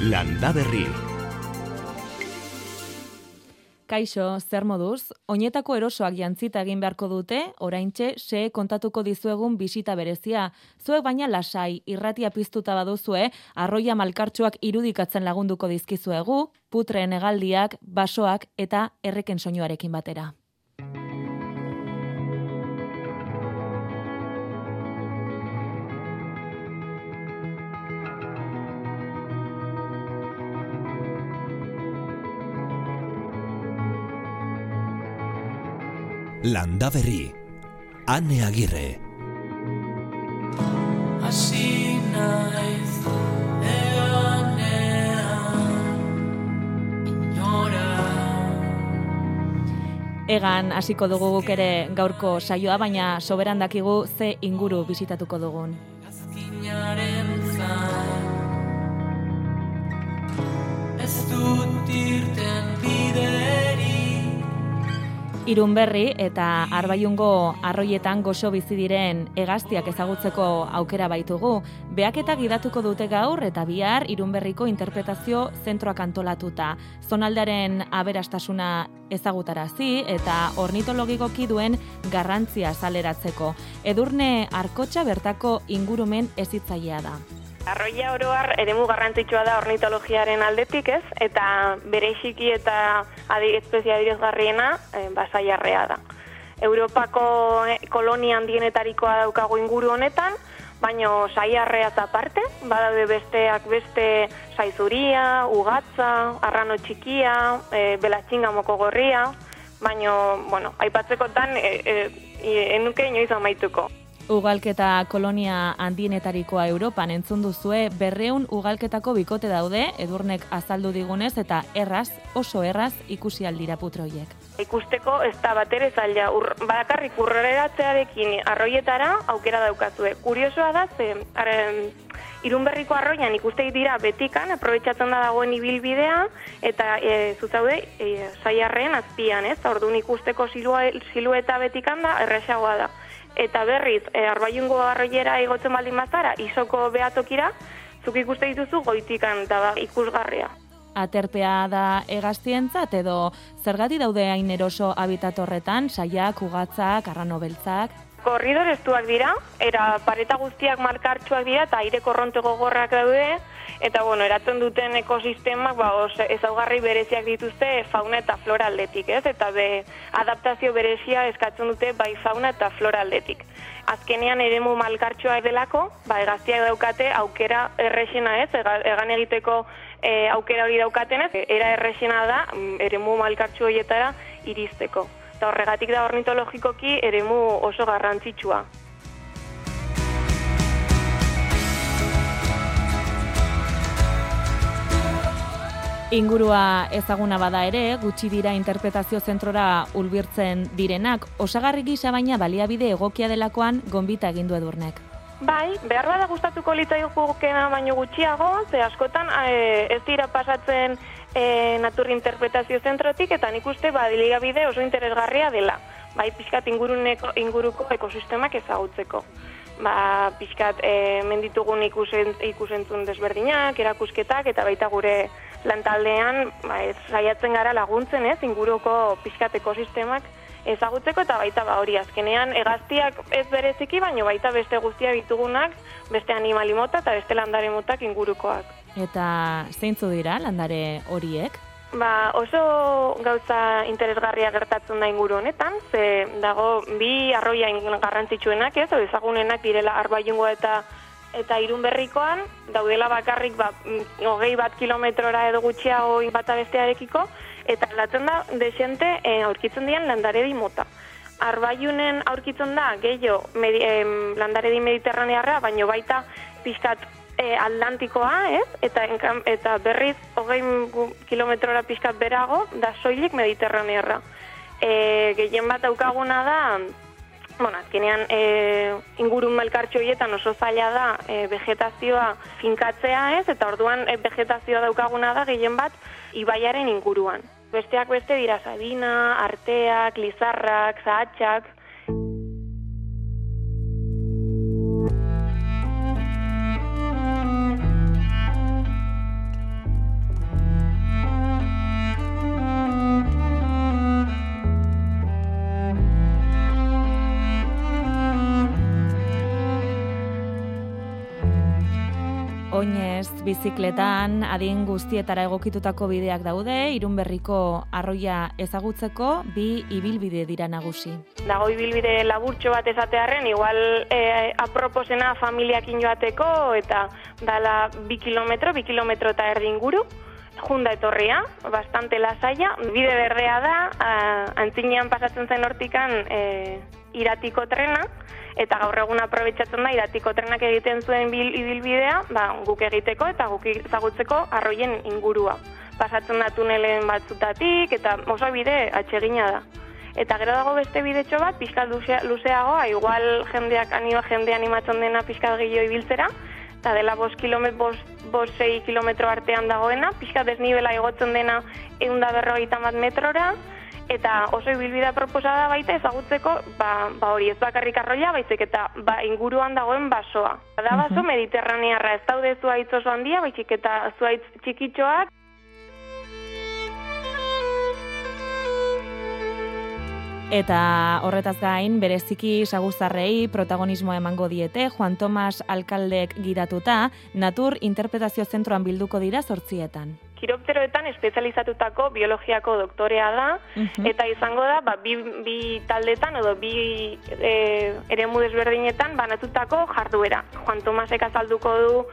Landa Berri. Kaixo, zer moduz? Oinetako erosoak jantzita egin beharko dute, oraintxe se kontatuko dizuegun bisita berezia. Zuek baina lasai, irratia piztuta baduzue, arroia malkartxoak irudikatzen lagunduko dizkizuegu, putreen hegaldiak, basoak eta erreken soinuarekin batera. Landa Berri. Ane Agirre. Hasi naiz Egan hasiko dugu guk ere gaurko saioa, baina soberan dakigu ze inguru bisitatuko dugun. Irun berri eta arbaiungo arroietan goxo bizi diren hegaztiak ezagutzeko aukera baitugu. Beak eta gidatuko dute gaur eta bihar irun berriko interpretazio zentroak antolatuta. Zonaldaren aberastasuna ezagutarazi eta ornitologikoki duen garrantzia saleratzeko. Edurne arkotxa bertako ingurumen ezitzailea da. Arroia oroar eremu garrantzitsua da ornitologiaren aldetik, ez? Eta bereziki eta adi espezia adierazgarriena eh, basaiarrea da. Europako eh, kolonia handienetarikoa daukagu inguru honetan, baino saiarrea eta parte, badaude besteak beste saizuria, ugatza, arrano txikia, e, belatxinga moko gorria, baino, bueno, aipatzekotan e, e, enuke inoiz amaituko. Ugalketa kolonia handienetarikoa Europan entzun duzue berreun ugalketako bikote daude, edurnek azaldu digunez eta erraz, oso erraz ikusi aldira putroiek. Ikusteko ez da bat ere zaila, Ur, badakarrik urreratzearekin arroietara aukera daukazue. Kuriosoa da, ze arren, irunberriko arroian ikuste dira betikan, aprobetsatzen da dagoen ibilbidea, eta e, zuzaude, e, saiarren azpian, ez? Orduan ikusteko silueta betikan da, erresagoa da. Eta berriz, e, arbaiungo arroiera igotzen baldin bazara, isoko behatokira, zuk ikuste dituzu goitikan da da ikusgarria. Aterpea da hegaztientzat edo zergati daude hain eroso habitat horretan, saiak, ugatzak, arrano beltzak, Korridor estuak dira, era pareta guztiak markartsuak dira eta aire korronte gogorrak daude, eta bueno, eratzen duten ekosistemak ba, os, ezaugarri bereziak dituzte fauna eta flora aldetik, ez? Eta be, adaptazio berezia eskatzen dute bai fauna eta flora aldetik. Azkenean eremu malkartsua delako, ba, egaztiak daukate aukera errexena ez, ega- egan egiteko e, aukera hori daukatenez, era errexena da mm, eremu malkartsu horietara iristeko. Eta horregatik da ornitologikoki eremu oso garrantzitsua. Ingurua ezaguna bada ere, gutxi dira interpretazio zentrora ulbirtzen direnak, osagarri gisa baina baliabide egokia delakoan gonbita egindu edurnek. Bai, behar bada gustatuko litzaigukena baino gutxiago, ze askotan e, ez dira pasatzen e, natur interpretazio zentrotik, eta nik uste badiligabide oso interesgarria dela. Bai, pixkat inguruneko, inguruko ekosistemak ezagutzeko. Ba, pixkat e, menditugun ikusen, ikusentzun desberdinak, erakusketak, eta baita gure lantaldean ba, ez, saiatzen gara laguntzen ez, inguruko pixkat ekosistemak ezagutzeko eta baita ba hori azkenean hegaztiak ez bereziki baino baita beste guztiak ditugunak, beste animali mota eta beste landare motak ingurukoak. Eta zeintzu dira landare horiek? Ba, oso gauza interesgarria gertatzen da inguru honetan, ze dago bi arroia garrantzitsuenak ez, ezagunenak direla arbaiungo eta eta irunberrikoan, daudela bakarrik ba, mm, hogei bat kilometrora edo gutxiago bata bestearekiko, eta latzen da desente e, aurkitzen dian landaredi mota. Arbaiunen aurkitzen da gehiago medi, em, landaredi mediterranearra, baino baita pixkat e, atlantikoa, ez? Eta, enkam, eta berriz hogei kilometrora pixkat berago, da soilik mediterranearra. E, gehien bat daukaguna da, bueno, azkenean e, ingurun melkartxo horietan oso zaila da e, vegetazioa finkatzea ez, eta orduan e, vegetazioa daukaguna da gehien bat ibaiaren inguruan. Besteak beste dira sabina, arteak, lizarrak, zahatxak, Oinez, bizikletan, adin guztietara egokitutako bideak daude, irunberriko arroia ezagutzeko, bi ibilbide dira nagusi. Dago ibilbide laburtxo bat esatearren, igual e, aproposena familiakin joateko, eta dala bi kilometro, bi kilometro eta erdi inguru, junda etorria, bastante lasaia, bide berdea da, a, antzinean pasatzen zen hortikan e, iratiko trena, eta gaur egun aprobetsatzen da iratiko trenak egiten zuen bil, ibilbidea, ba, guk egiteko eta guk ezagutzeko arroien ingurua. Pasatzen da tunelen batzutatik eta oso bide atsegina da. Eta gero dago beste bidetxo bat, pixka luzea, luzeagoa, igual jendeak anima jende animatzen dena pixka gehiago ibiltzera, eta dela 5 kilometro, 6 kilometro artean dagoena, pixka desnibela igotzen dena eunda berrogeita bat metrora, eta oso ibilbidea proposada baita ezagutzeko, ba, ba hori ez bakarrik arroia, baizik eta ba, inguruan dagoen basoa. Da baso mediterranearra ez daude zuaitz oso handia, baizik eta zuaitz txikitxoak, Eta horretaz gain, bereziki saguzarrei protagonismoa emango diete, Juan Tomas Alkaldek gidatuta, Natur Interpretazio Zentroan bilduko dira sortzietan. kiropteroetan espezializatutako biologiako doktorea da, Mhm. eta izango da, ba, bi, bi taldetan edo bi e, eremu desberdinetan banatutako jarduera. Juan Tomasek azalduko du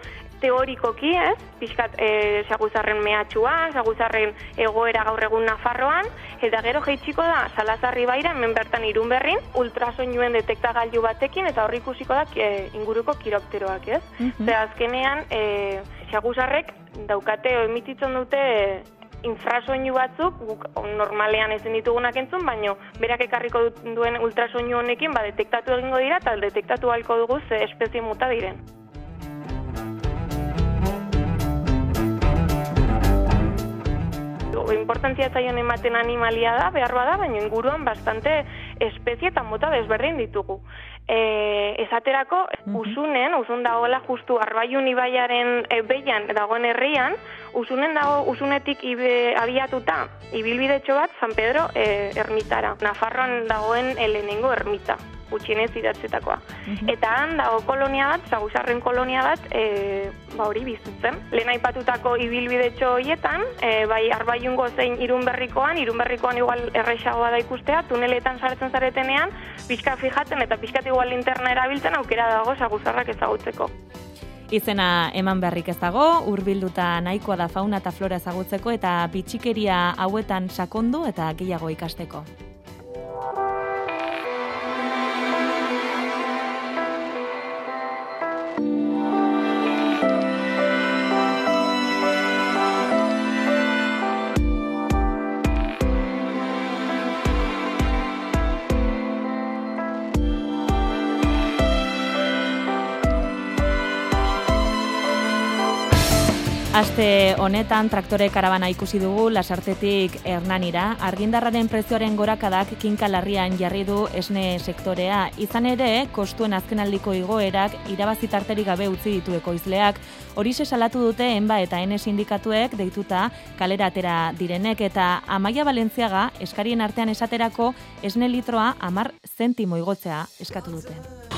teorikoki, ez? Pixkat e, saguzarren mehatxua, saguzarren egoera gaur egun Nafarroan, eta gero jeitsiko da Salazarri baira, hemen bertan irun berrin, ultrasoinuen detektagailu batekin, eta horri ikusiko da e, inguruko kiropteroak, ez? Mhm. Ze azkenean, e, xaguzarrek daukate, emititzen dute e, infrasoinu batzuk, guk normalean ezin ditugunak entzun, baino berak ekarriko duen ultrasoinu honekin, ba, detektatu egingo dira, eta detektatu halko dugu ze espezie muta diren. Importantzia zaion ematen animalia da, behar bada, baina inguruan bastante espezie eta mota desberdin ditugu. E, esaterako, usunen, usun dagoela justu arbaiun ibaiaren e, behian dagoen herrian, usunen dago, usunetik ibe, abiatuta, ibilbidetxo bat San Pedro e, ermitara. Nafarroan dagoen helenengo ermita gutxienez idatzetakoa. Eta han dago kolonia bat, zagusarren kolonia bat, e, ba hori bizitzen. Lehen aipatutako ibilbidetxo horietan, e, bai arbaiungo zein irunberrikoan, irunberrikoan igual errexagoa da ikustea, tuneletan sartzen zaretenean, pixka fijaten eta pixkat igual linterna erabiltzen aukera dago zagusarrak ezagutzeko. Izena eman beharrik ez dago, hurbilduta nahikoa da fauna eta flora ezagutzeko eta bitxikeria hauetan sakondu eta gehiago ikasteko. Aste honetan traktore karabana ikusi dugu lasartetik hernanira, argindarraren prezioaren gorakadak kinka larrian jarri du esne sektorea. Izan ere, kostuen azkenaldiko igoerak irabazi tarterik gabe utzi ditu ekoizleak. Horixe salatu dute enba eta ene sindikatuek deituta kalera atera direnek eta Amaia Valentziaga eskarien artean esaterako esne litroa amar zentimo igotzea eskatu dute.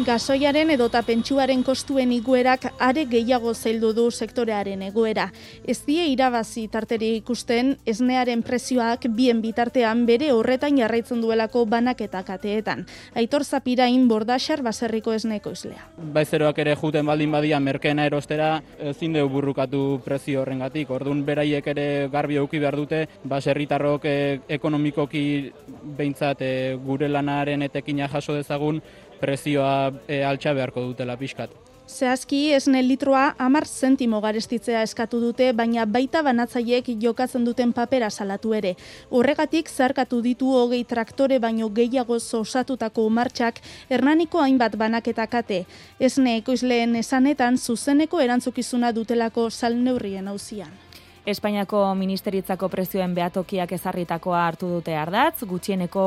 Gasoiaren edota pentsuaren kostuen iguerak are gehiago zaildu du sektorearen egoera. Ez die irabazi tarteri ikusten esnearen prezioak bien bitartean bere horretan jarraitzen duelako banaketa kateetan. Aitor Zapirain bordaxar baserriko esneko izlea. Baizeroak ere juten baldin badia merkeena erostera ezin deu burrukatu prezio horrengatik. Ordun beraiek ere garbi eduki behar dute baserritarrok e, ekonomikoki behintzat e, gure lanaren etekina jaso dezagun prezioa e, altxa beharko dutela pixkat. Zehazki esne litroa amar zentimo garestitzea eskatu dute, baina baita banatzaiek jokatzen duten papera salatu ere. Horregatik zarkatu ditu hogei traktore baino gehiago osatutako martxak hernaniko hainbat banaketa kate. Esne ekoizleen esanetan zuzeneko erantzukizuna dutelako salneurrien hauzian. Espainiako Ministeritzako prezioen behatokiak ezarritakoa hartu dute ardatz, gutxieneko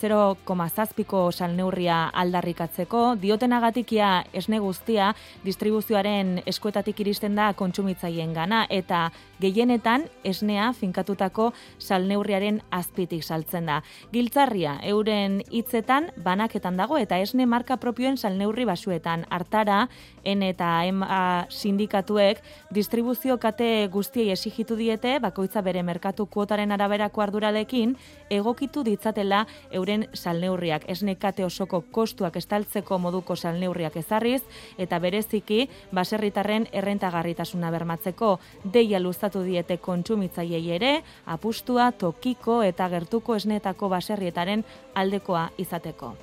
0,zazpiko salneurria aldarrikatzeko, diotenagatikia esne guztia distribuzioaren eskuetatik iristen da kontsumitzaien gana, eta gehienetan esnea finkatutako salneurriaren azpitik saltzen da. Giltzarria, euren hitzetan banaketan dago eta esne marka propioen salneurri basuetan hartara, N eta EMA sindikatuek distribuzio kate guztiei exigitu diete, bakoitza bere merkatu kuotaren araberako arduralekin, egokitu ditzatela euren salneurriak. Esne kate osoko kostuak estaltzeko moduko salneurriak ezarriz, eta bereziki, baserritarren errentagarritasuna bermatzeko, deia luzatu diete kontsumitzaiei ere, apustua, tokiko eta gertuko esnetako baserrietaren aldekoa izateko.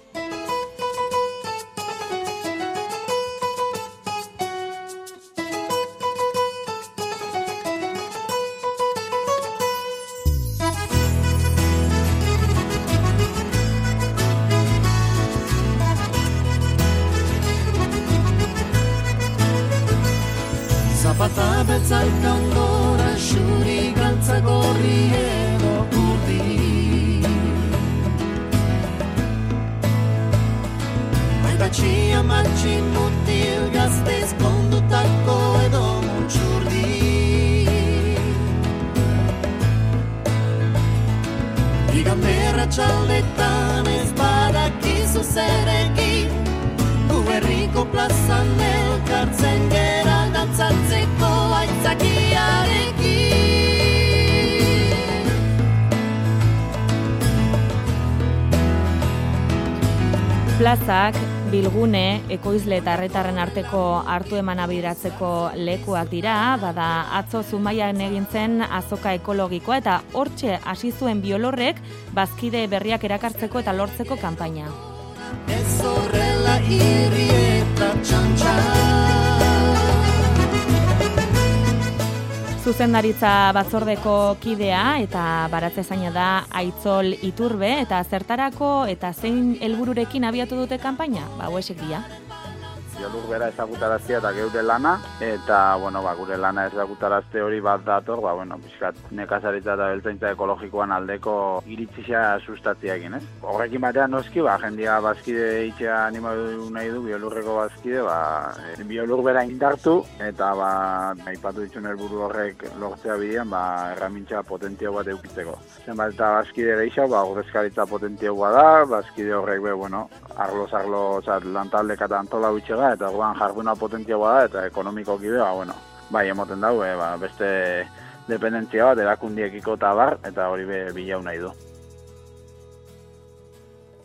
Plazak, bilgune, ekoizle eta herritarren arteko hartu emana bideratzeko lekuak dira, bada atzo zumaian egin zen azoka ekologikoa eta hortxe hasi zuen biolorrek bazkide berriak erakartzeko eta lortzeko kanpaina. Ez horrela irri eta txantxan Zuzendaritza batzordeko kidea eta baratze zaina da Aitzol Iturbe eta zertarako eta zein helbururekin abiatu dute kanpaina? Ba, hauexek dira. Biolur bera ezagutaraztea eta geure lana, eta, bueno, ba, gure lana ezagutarazte hori bat dator, ba, bueno, bizkat, nekazaritza eta beltzaintza ekologikoan aldeko iritzisa sustatzea egin, ez? Horrekin batean noski, ba, jendia bazkide itxea animatu nahi du, biolurreko bazkide, ba, e, biolur bera indartu, eta, ba, aipatu dituen helburu horrek lortzea bidean, ba, erramintza potentio bat eukitzeko. Zenbat eta bazkide gehiago, ba, ordezkaritza potentioa da, bazkide horrek, be, bueno, arlo arlo, osea, lantaldeka eta antola utxega, eta orduan jarduna potentioa da, eta ekonomikoki be, ba, bueno, bai, emoten dau, e, ba, beste dependentzia bat, erakundiekiko eta bar, eta hori be, bilau nahi du.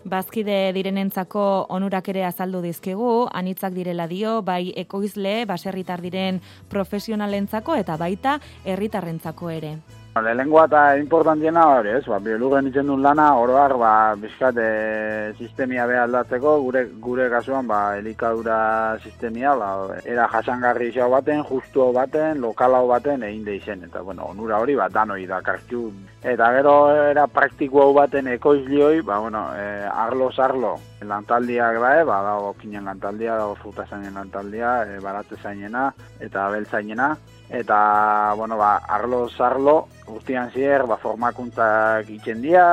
Bazkide direnentzako onurak ere azaldu dizkigu, anitzak direla dio, bai ekoizle, baserritar diren profesionalentzako eta baita herritarrentzako ere. Lehenengoa eta importantiena hori, ez, ba, biolugen itzen duen lana, oroar, ba, bizkat, e, sistemia be aldatzeko, gure, gure kasuan, ba, elikadura sistemia, ba, era jasangarri izau baten, justu baten, lokalau baten, egin de izen, eta, bueno, onura hori, ba, danoi da, kartxu. Eta gero, era praktiko hau baten ekoizlioi, ba, bueno, e, arlo sarlo, lantaldiak da, ba, dago kinen lantaldia, dago fruta zainen lantaldia, e, baratze zainena, eta beltzainena, eta, bueno, ba, arlo sarlo, guztian zier, ba, formakuntzak itzen dira,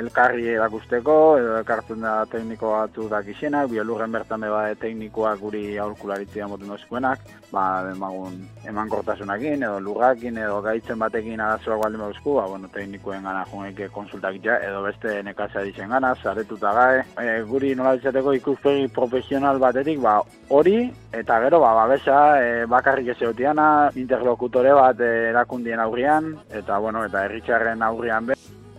elkarri erakusteko, edo ekartzen da tekniko batu dakixenak, biolurren bertan beba teknikoak guri aurkularitzia moten dozkuenak, ba, emagun eman kortasunakin, edo lurrakin, edo gaitzen batekin arazoak baldin bauzku, ba, bueno, teknikoen gana junek konsultak itxa, edo beste nekazia ditzen gana, zaretuta gae. E, guri nola izateko ikuspegi profesional batetik, ba, hori, eta gero, ba, babesa, e, bakarrik ez interlokutore bat e, erakundien aurrian, eta, bueno, eta herritxarren aurrian be.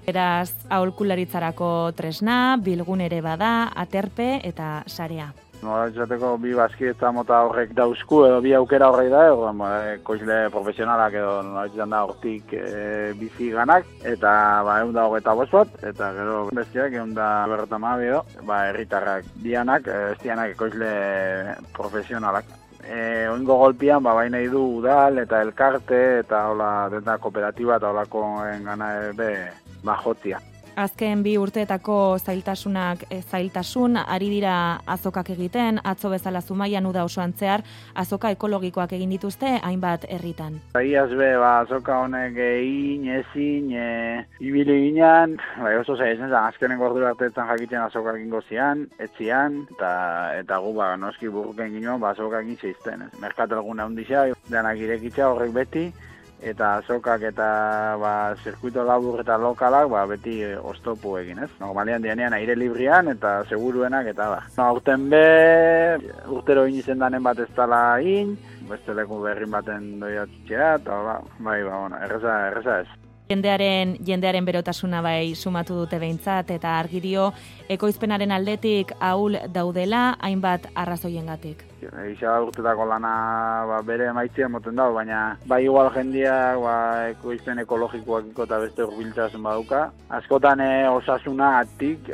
Beraz, aholkularitzarako tresna, bilgun ere bada, aterpe eta sarea. Nola izateko bi bazki eta mota horrek dauzku, edo bi aukera horrek da, edo, e, koizle profesionalak edo nola da hortik e, bizi ganak, eta ba, egun da hogeita bost bat, eta gero bestiak egun da berrota mabi edo, ba, herritarrak dianak, e, ez dianak ekoizle profesionalak. E, oingo golpian, ba, baina du udal eta elkarte eta hola denda kooperatiba eta holako gana be, ba. Azken bi urteetako zailtasunak e, zailtasun ari dira azokak egiten, atzo bezala zumaian uda osoan zehar, azoka ekologikoak egin dituzte hainbat herritan. Iaz be, ba, azoka honek egin, ezin, e, ibili ginean, bai oso zaila zen, azkenen gordu arteetan jakiten azoka egingo zian, etzian, eta, eta gu, ba, noski burruken ginoan, ba, azoka egin zeizten. ez. Merkat alguna hundisa, denak irekitza horrek beti, eta azokak eta ba, zirkuito labur eta lokalak ba, beti oztopu egin, ez? Normalian dianean aire librian eta seguruenak eta ba. No, aurten be, urtero egin izen danen bat ez dala in, beste leku berrin baten doiatxea, eta ba, bai, ba, bueno, erreza, erreza ez. Jendearen, jendearen berotasuna bai sumatu dute behintzat eta argi dio ekoizpenaren aldetik ahul daudela hainbat arrazoiengatik. Egiza urtetako lana ba, bere emaitzia moten dago, baina bai igual jendiak ba, ekoizpen ekologikoak eta beste urbiltasun baduka. Askotan e, osasuna atik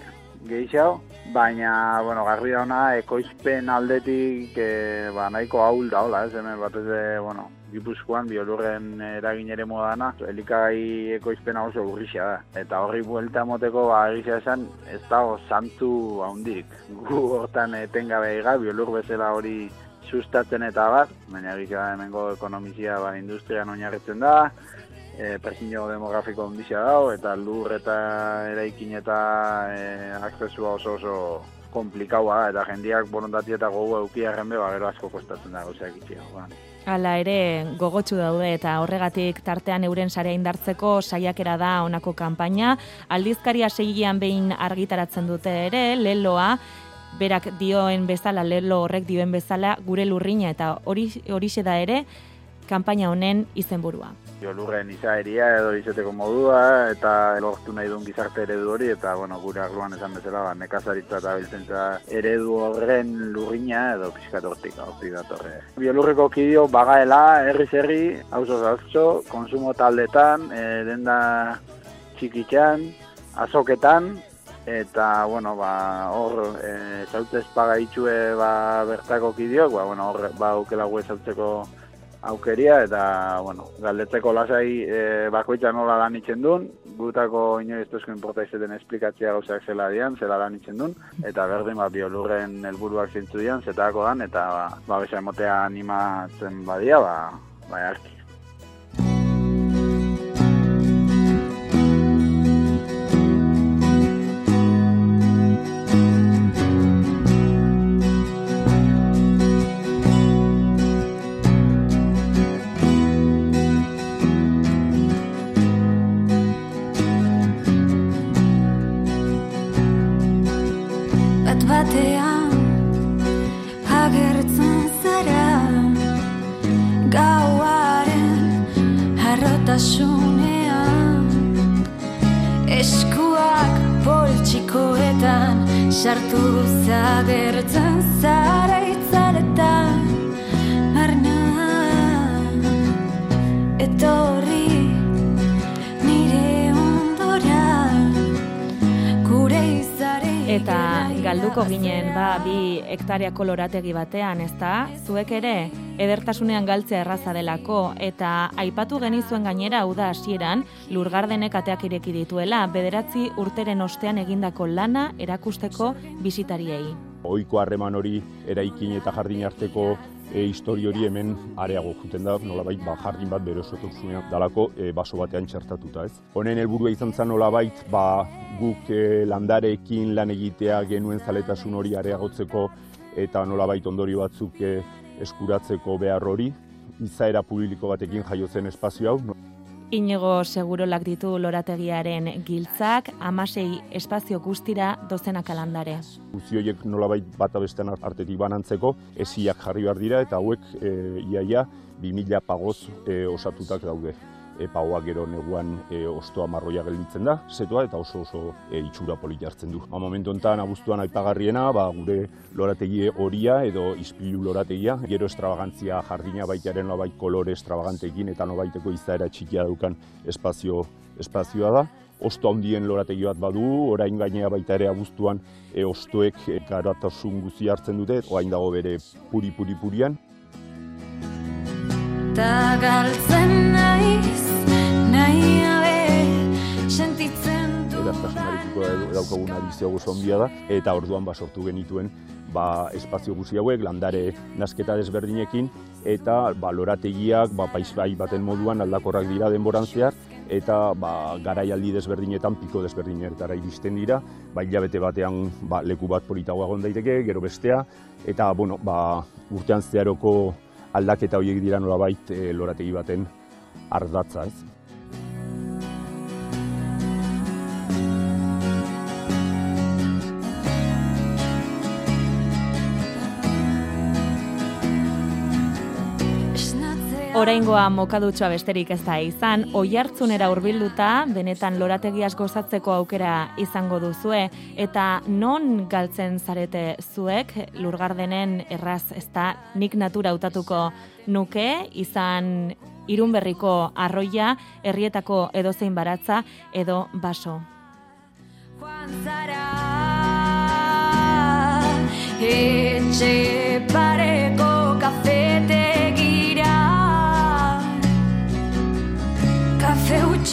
gehiago, baina, bueno, garbi dauna ekoizpen aldetik e, ba, nahiko ahul daola, ez hemen batez de, bueno, Gipuzkoan biolurren eragin ere modana, elikagai ekoizpena oso urrixia da. Eta horri buelta moteko, ba, egizia esan, ez dago santu handirik. Gu hortan etengabe ega, biolur bezala hori sustatzen eta bat, baina egizia hemengo ekonomizia ba, industrian oinarritzen da, e, persinio demografiko ondizia dago, eta lur eta eraikin eta e, aksesua oso oso komplikaua eta jendiak borondatia eta gogu eukiarren be, ba, gero asko kostatzen da gauzak itxia. Ba. Hala ere gogotsu daude eta horregatik tartean euren sarea indartzeko saiakera da honako kanpaina. Aldizkaria segian behin argitaratzen dute ere, leloa, berak dioen bezala, lelo horrek dioen bezala, gure lurrina eta hori horixe da ere, kanpaina honen izenburua. Biolurren izaeria edo izateko modua eta lortu nahi duen gizarte eredu hori eta bueno, gure arloan esan bezala ba, nekazaritza eta biltzentza eredu horren lurrina edo pixkat hortik, hortik datorre. Biolurreko kidio bagaela, herri herri, hauzo hauzo, konsumo taldetan, e, denda txikitxan, azoketan, eta bueno, ba, hor e, zautez paga itxue ba, bertako kidiok, ba, bueno, hor ba, aukela gue aukeria eta bueno, galdetzeko lasai e, bakoitza nola lan itzen duen, gutako inoiz tozko inporta izeten esplikatzea gauzak zela dian, zela lan itzen duen, eta berdin ba, biolurren helburuak zintzu dian, zetako dan, eta ba, ba besa emotea animatzen badia, ba, ba, arki. Bi hektareako lorategi batean, ezta? Zuek ere edertasunean galtzea erraza delako eta aipatu genizuen gainera uda hasieran Lurgardenek ateak ireki dituela bederatzi urteren ostean egindako lana erakusteko bisitariei. Ohiko harreman hori eraikin eta jardin arteko e, histori hori hemen areago juten da, nolabait ba, jardin bat bere osotosunean dalako e, baso batean txertatuta, ez? Honen helburua izan zen nolabait ba, guk e, landareekin lan egitea genuen zaletasun hori areagotzeko eta nolabait ondorio batzuk e, eskuratzeko behar hori, izaera publiko batekin jaio zen espazio hau, Inigo segurolak ditu lorategiaren giltzak, amasei espazio guztira dozenak alandare. guzti horiek nolabait bata bestean artetik banantzeko, esiak jarri behar dira eta hauek e, iaia 2000 pagoz e, osatutak daude. E, pagoa gero neguan e, ostoa marroia gelditzen da, zetoa eta oso oso e, itxura polit hartzen du. Ba, momentu honetan abuztuan aipagarriena, ba, gure lorategi horia edo ispilu lorategia, gero estrabagantzia jardina baitaren nolabait kolore estrabagantekin eta nobaiteko izaera txikia daukan espazio espazioa da. Osto handien lorategi bat badu, orain gainea baita ere abuztuan e, ostoek e, garatasun guzti hartzen dute, orain dago bere puri-puri-purian. Ta galtzen naiz, nahi gabe, sentitzen du Beraz, aberastasunarekiko daukagun adizio oso ondia da, eta orduan ba, sortu genituen ba, espazio guzi hauek, landare nasketa desberdinekin, eta ba, lorategiak ba, paisbai baten moduan aldakorrak dira denboran zehar, eta ba, garaialdi desberdinetan piko desberdinetara iristen dira, ba, hilabete batean ba, leku bat politagoa egon daiteke, gero bestea, eta bueno, ba, urtean zeharoko aldaketa horiek dira nolabait e, lorategi baten ardatza, ez? Oraingoa mokadutxoa besterik ez da izan, oihartzunera hurbilduta benetan lorategiaz gozatzeko aukera izango duzue. Eta non galtzen zarete zuek? Lurgardenen erraz ez da nik natura hautatuko nuke. Izan irunberriko arroia, herrietako edozein baratza edo baso. Etxe pareko kafetegira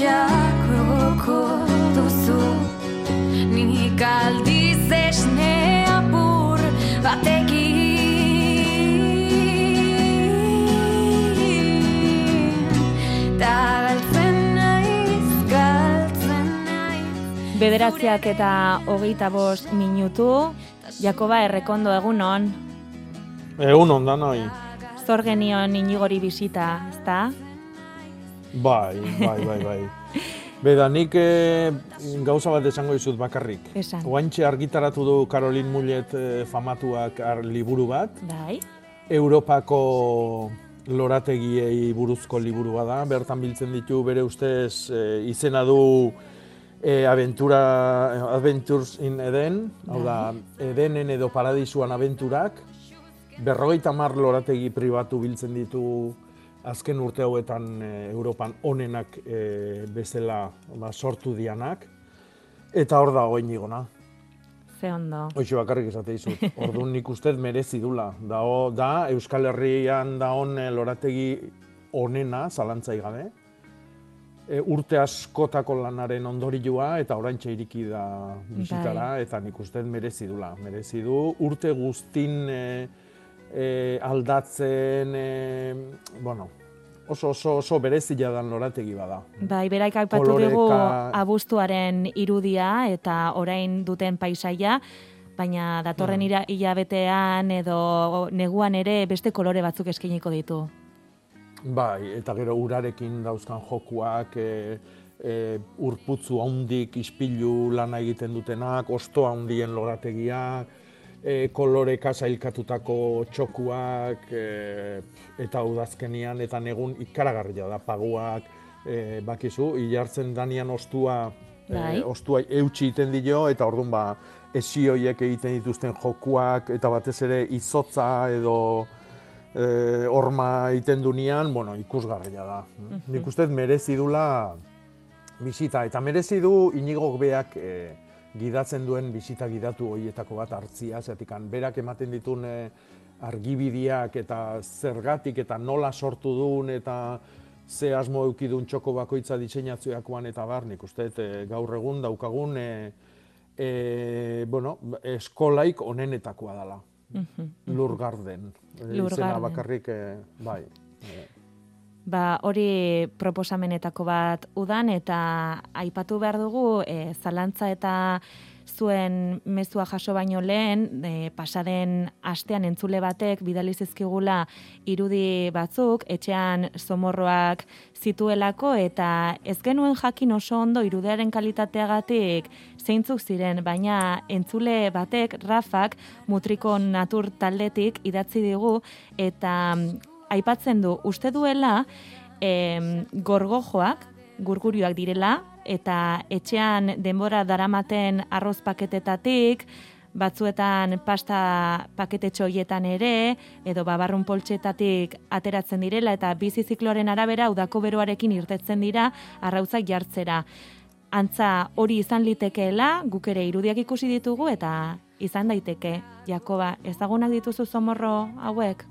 Hutsak gogoko duzu Nik aldiz esne apur batekin. Ta galtzen naiz, galtzen naiz. Bederatziak eta hogeita bost minutu, Jakoba errekondo egunon, Egun ondan nahi. zor genion inigori bisita, ezta? Bai, bai, bai, bai. Beda, nik eh, gauza bat esango dizut bakarrik. Esan. Oantxe argitaratu du Karolin Mullet eh, famatuak ar, liburu bat. Bai, Europako lorategiei buruzko liburu bada. Bertan biltzen ditu bere ustez eh, izena du eh, aventura, Adventures in Eden, hau da, Edenen edo paradisuan abenturak. Berrogeita mar lorategi pribatu biltzen ditu azken urte hauetan eh, Europan onenak eh, bezala ba, sortu dianak. Eta hor da oin igona. ze ondo. Hoxe bakarrik esate dizut. Orduan nik ustez merezi dula. Da, o, da Euskal Herrian da on eh, lorategi onena, zalantzai gabe. E, urte askotako lanaren ondorioa eta oraintxe iriki da bisitara eta nik ustez merezi dula. Merezi du urte guztin e, e, aldatzen, e, bueno, oso oso oso berezia dan lorategi bada. Bai, beraik aipatu Koloreka- abuztuaren irudia eta orain duten paisaia, baina datorren ira, hilabetean edo neguan ere beste kolore batzuk eskainiko ditu. Bai, eta gero urarekin dauzkan jokuak, e, e, urputzu handik ispilu lana egiten dutenak, osto handien lorategiak, e, koloreka sailkatutako txokuak, e, eta udazkenian eta negun ikaragarria da paguak, e, bakizu, hilartzen danian ostua, Bai. e, ostua eutxi egiten dio, eta orduan ba, esioiek egiten dituzten jokuak, eta batez ere izotza edo e, horma egiten dunean, bueno, ikusgarria da. Nik uste merezi dula bisita, eta merezi du inigok beak e, gidatzen duen bisita gidatu horietako bat hartzia, zeatik berak ematen ditun e, argibideak eta zergatik eta nola sortu duen eta ze asmo eukidun txoko bakoitza diseinatzeakoan eta bar, nik uste e, gaur egun daukagun e, e, bueno, eskolaik onenetakoa dela. Lurgarden. E, Izena Lurgarden. bakarrik, e, bai. E, Ba, hori proposamenetako bat udan eta aipatu behar dugu e, zalantza eta zuen mezua jaso baino lehen, e, pasaden astean entzule batek bidali zizkigula irudi batzuk, etxean somorroak zituelako eta ez genuen jakin oso ondo irudearen kalitateagatik zeintzuk ziren, baina entzule batek, Rafak, Mutriko Natur taldetik idatzi digu eta aipatzen du uste duela em, gorgojoak, gurgurioak direla, eta etxean denbora daramaten arroz paketetatik, batzuetan pasta paketetxo hoietan ere, edo babarrun poltsetatik ateratzen direla, eta bizi zikloren arabera udako beroarekin irtetzen dira arrautzak jartzera. Antza hori izan litekeela, guk ere irudiak ikusi ditugu, eta izan daiteke. Jakoba, ezagunak dituzu somorro hauek?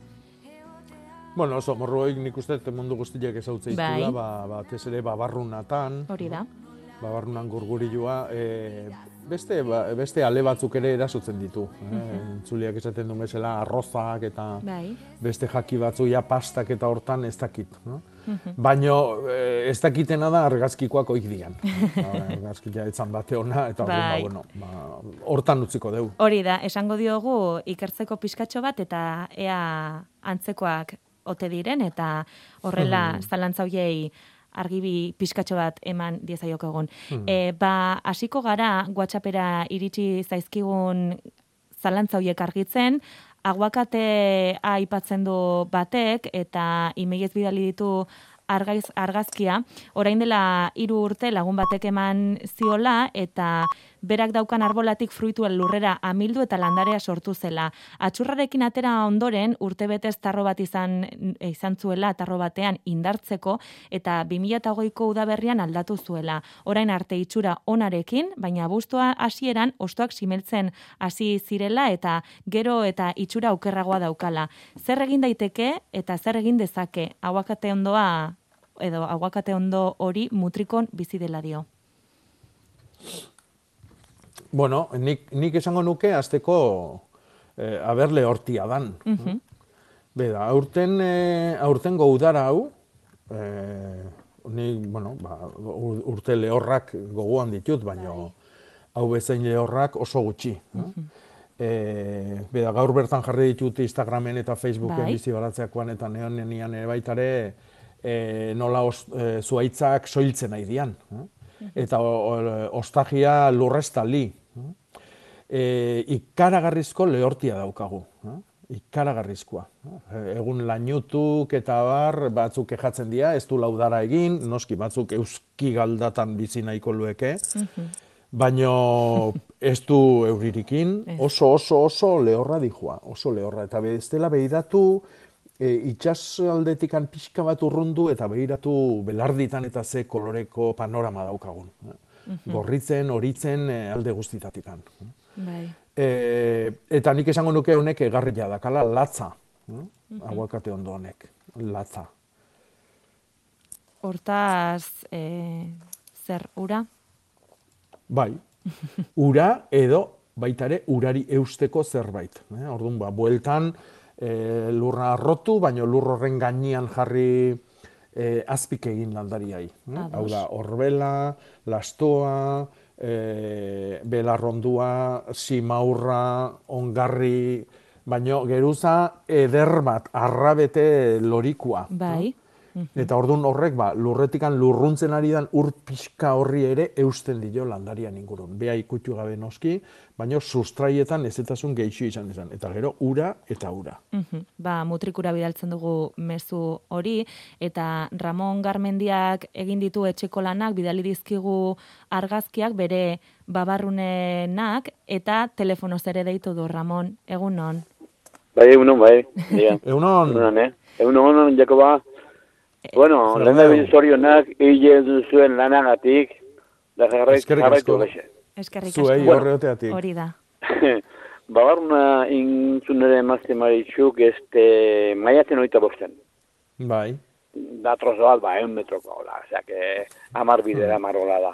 Bueno, somorroik nik uste mundu guztiak ezautzea Bai. iztula, ba, batez ere babarrunatan. Hori da. babarrunan gurgurilua, e, beste, ba, beste ale batzuk ere erasotzen ditu. Eh? Entzuliak esaten duen bezala arrozak eta Bai. beste jaki batzu, ja pastak eta hortan ez dakit. No? Baino eh, ez dakitena da argazkikoak oik dian. Ba, Argazkia etzan bate ona, eta orduan, Bai. ba, bueno, ba, hortan utziko deu. Hori da, esango diogu ikertzeko pizkatxo bat eta ea antzekoak ote diren eta horrela Hmm. zalantza hoiei argibi pizkatxo bat eman diezaiok egun. Hmm. E, ba, hasiko gara WhatsAppera iritsi zaizkigun zalantza hoiek argitzen, aguakate aipatzen du batek eta imeiez bidali ditu argaiz, argazkia, orain dela hiru urte lagun batek eman ziola eta berak daukan arbolatik fruituen lurrera amildu eta landarea sortu zela. Atxurrarekin atera ondoren urtebetez tarro bat izan izan zuela tarro batean indartzeko eta 2008ko udaberrian aldatu zuela. Orain arte itxura onarekin, baina abuztua hasieran ostoak simeltzen hasi zirela eta gero eta itxura aukerragoa daukala. Zer egin daiteke eta zer egin dezake? Aguakate ondoa edo aguakate ondo hori mutrikon bizi dela dio. Bueno, nik, nik esango nuke azteko eh, aberle hortia dan. Mhm. Beda, aurten, eh, aurtengo udara hau, eh, ni, bueno, ba, ur- urte lehorrak gogoan ditut, baina hau bezain lehorrak oso gutxi. eh? Eh, beda, gaur bertan jarri ditut Instagramen eta Facebooken Bai. bizi baratzeakoan eta neonenian ere baitare eh, nola os, eh, zuaitzak soiltzen nahi dian. eh? Eta ostagia lurrestali. E, ikaragarrizko lehortia daukagu. Ikaragarrizkoa. Egun lainutuk eta bar, batzuk kejatzen dira, ez du laudara egin, noski batzuk euski galdatan bizi nahiko lueke, baino ez du euririkin, oso oso oso lehorra dijoa, oso lehorra. Eta bestela behiratu, e, itxasaldetikan pixka bat urrundu eta behiratu belarditan eta ze koloreko panorama daukagun. eh? Gorritzen, horitzen e, alde guztitatikan. Bai. E, eta nik esango nuke honek egarria dakala latza. eh? Aguakate ondo honek, latza. Hortaz, e, zer ura? Bai, ura edo baita ere urari eusteko zerbait. Eh? Orduan, ba, bueltan e, lurra arrotu, baino lur horren gainean jarri e, azpik egin landariai. Ados. Hau da, horbela, lastoa, e, belarrondua, simaurra, ongarri, baino geruza eder bat, arrabete lorikua. Bai. Eta orduan horrek, ba, lurretikan lurruntzen ari dan ur pixka horri ere eusten dio landarian ingurun. Bea ikutu gabe noski, baina sustraietan ezetasun geixo izan izan. Eta gero, ura eta ura. Mhm. Ba, mutrikura bidaltzen dugu mezu hori, eta Ramon Garmendiak egin ditu etxeko lanak, bidali dizkigu argazkiak bere babarrunenak, eta telefonoz ere deitu du Ramon, egun non. Bai, egunon, bai. Ja. Egunon, Egunon, eh? Egunon, Jakoba. Bueno, zer lehen da dugu? zorionak, hile duzuen lanagatik, da jarraitu Eskerrik jarraitu asko. Eskerrik zuei horreoteatik. Hori da. Babaruna intzunere emazte maritxuk, este, maiatzen oita bosten. Bai, Da trozo bat, ba, eun metroko, hola, osea, que amar bidera marola da.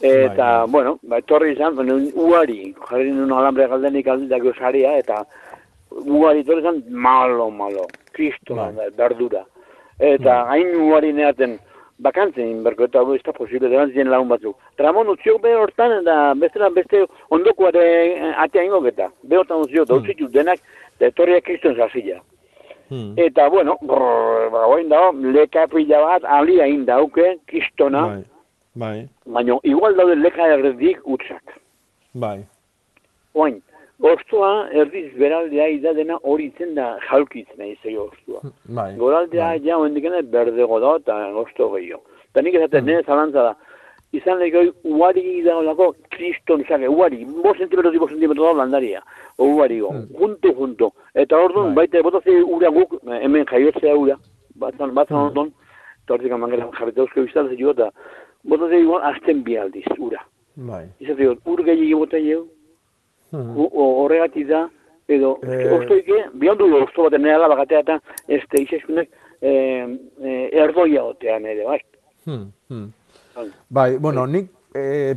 Eta, Bai. bueno, ba, etorri izan, bueno, uari, jarri nun alambre galdenik aldidak osaria, eta uari etorri izan, malo, malo, kristo, Bai. berdura. Eta hain uari neaten, bakantzen berko, eta ez da posible, deban ziren lagun batzuk. Ramon utziok be hortan, eta bestela beste ondokoare eh, atea ingoketa. Be hortan utziok, da utzituk denak, eta etorriak kriston zazila. hmm. Eta, bueno, brrr, ba, oin dago, leka pila bat, alia indauke, kistona, bai, bai, baina igual daude leka erdik utzak. bai, Oin, Ostoa erdiz beraldea idadena hori itzen da jalkitzen nahi zei ostua. bai. Goraldea bai. ja ondikene berdego da eta osto gehiago. Eta nik esaten, Mm. nire zalantza da, izan lehiko uari dagoelako kriston zake, uari, bo sentimetro di bo sentimetro da landaria, uari go, Mm. junto, junto. Eta orduan, Bai. baita, botaze ura guk, hemen jaiotzea ura, batzan, batzan Mm. ondon, eta hortik amangela jarrita eusko biztatzen jo, eta botaze igual azten bi aldiz, ura. Bai. Izate, ur gehiago bota jau, o- horregatik da, edo, Eh. ostoike, bihandu du osto baten nera bagatea eta, este, izeskunek, eh, eh, erdoia otean ere, bai. Hmm, hmm. Bai. Bai, bueno, nik e,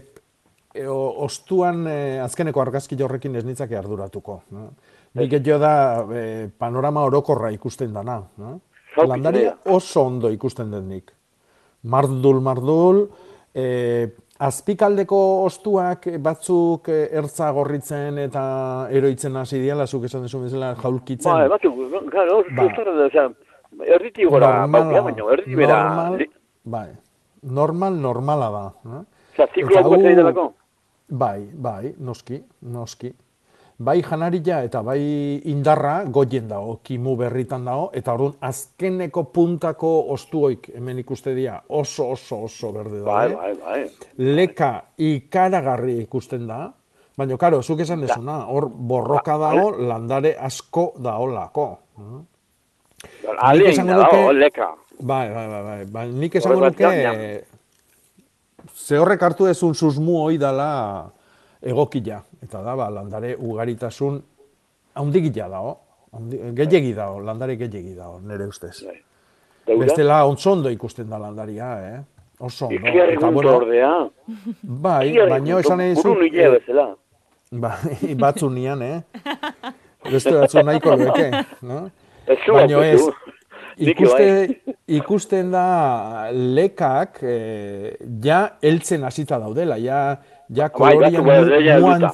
e, o- ostuan e, azkeneko argazki horrekin ez nitzake arduratuko. No? Nik gehiago da e, panorama orokorra ikusten dana. No? Landaria dira. oso ondo ikusten den nik. Mardul, mardul, e, azpikaldeko ostuak batzuk e, ertza gorritzen eta eroitzen hasi diala, zuk esan dezu bezala jaulkitzen. Ba, batzuk, claro, Ba. zuzara da, osea, erditi gora, baukia baino, erditi bera, normal, bai, normal, normala da. Eh? osea, zikloa Eta guetzen hau- delako. Bai, bai, noski, noski. Bai janaria eta bai indarra goien dago, kimu berritan dago, eta orduan azkeneko puntako ostuoik hemen ikuste dira oso oso oso berde Bai, daude. bai, bai. Leka ikaragarri ikusten da, baina, karo, zuk esan dezuna, hor borroka dago, landare asko daolako. egin esango da, leka. Bai, bai, bai, bai. Ba, nik esango nuke, ze horrek hartu ezun susmu hoi dala egokia. Eta da, ba, landare ugaritasun haundigila dago. Haundi- Gehiegi dago, landare gehiegi dago, nire ustez. Deura? Bestela ontsondo ikusten da landaria, eh? Oso ondo. Ikiarri Eta, bueno, ordea. Bai, baina esan Buru dizut, nile eh, bezala. Bai, batzu nian, eh? Beste batzu nahiko beke, no? Zu, Baina ez zu. Nik ikuste, bai. ikusten da lekak eh, ja heltzen hasita daudela, ja, ja Bai, kolorian bai, ja muan-.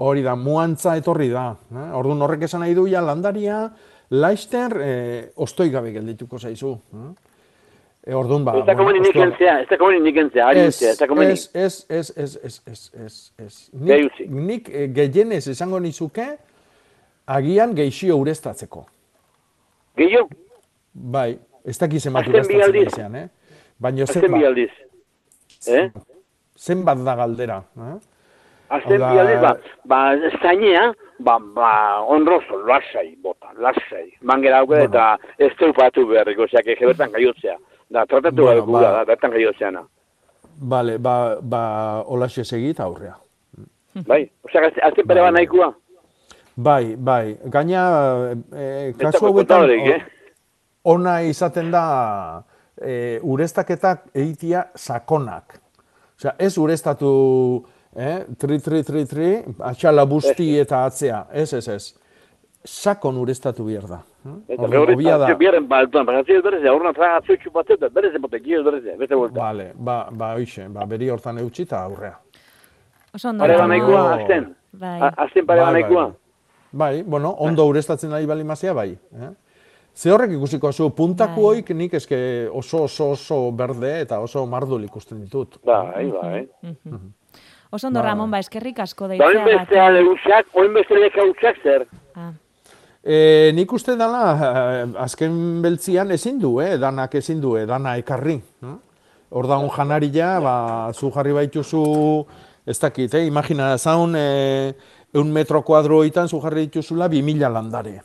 Hori da, muantza etorri da. Eh? Orduan horrek esan nahi du, ja landaria, laister, eh, ostoi gabe geldituko zaizu. Eh? E, orduan ba, Ez da komeni nik ostua- entzea, ez da komeni nik entzea, ari Ez, entzea, ez da komeni. ez, ez, ez, ez, ez, ez, ez, ez. Nik, nik eh, gehienez esango nizuke, agian geixio ureztatzeko. Gehiago, Bai, ez bi ureztatzen aldiz. naizean, eh? Baina bi zenbat, aldiz. Eh? zenbat da galdera. Eh? Hau da- bi aldiz, ba, ba, zainea, ba, ba, onrozo, lasai, bota, lasai. Mangera hauke Bueno. eta ez du patu beharriko, zeak ege bertan gaiotzea. Da, tratatu Bueno, ba. da, bertan gaiotzeana. Bale, ba, ba, olaxe segit aurrea. Bai, osea, azten, azten pere Bai, ba nahikoa. Bai, bai, gaina, eh, Ez kasu hauetan, eh? ona izaten da e, ureztaketak egitia sakonak. Osea, ez ureztatu eh, tri, tri, tri, tri, atxala busti eta atzea. Ez, ez, ez. Sakon ureztatu behar da. Eta Orduan, gehori, hobia da. biaren baltuan, pasatzea ez berez, aurran traga atzutxu bat eta berez epoteki ez berez, beste vuelta. Bale, ba, ba, oixe, ba, beri hortan eutxi eta aurrea. Oso ondo. Pare ba Ramon. nahikoa, azten. Bai. Azten pare ba Bai, bai, nahikoa. Bai, bueno, ondo ureztatzen ari bali mazia, bai. Eh? Ze horrek ikusiko zu, puntaku Bai. hoik nik eske oso oso oso berde eta oso mardul ikusten ditut. Bai, bai. Oso ondo, Bai. Ramon, ba, eskerrik asko Da, oin deitzea. beste ale utxak, oin beste leka utxak zer. Ah, E, nik uste dala, eh, azken beltzian ezin du, eh, danak ezin du, eh, dana ekarri. Eh? Ordaun janaria, ba, zu jarri baituzu, ez dakit, eh, imagina, zaun, eh, un metro kuadroitan zu jarri dituzula bi mila landare.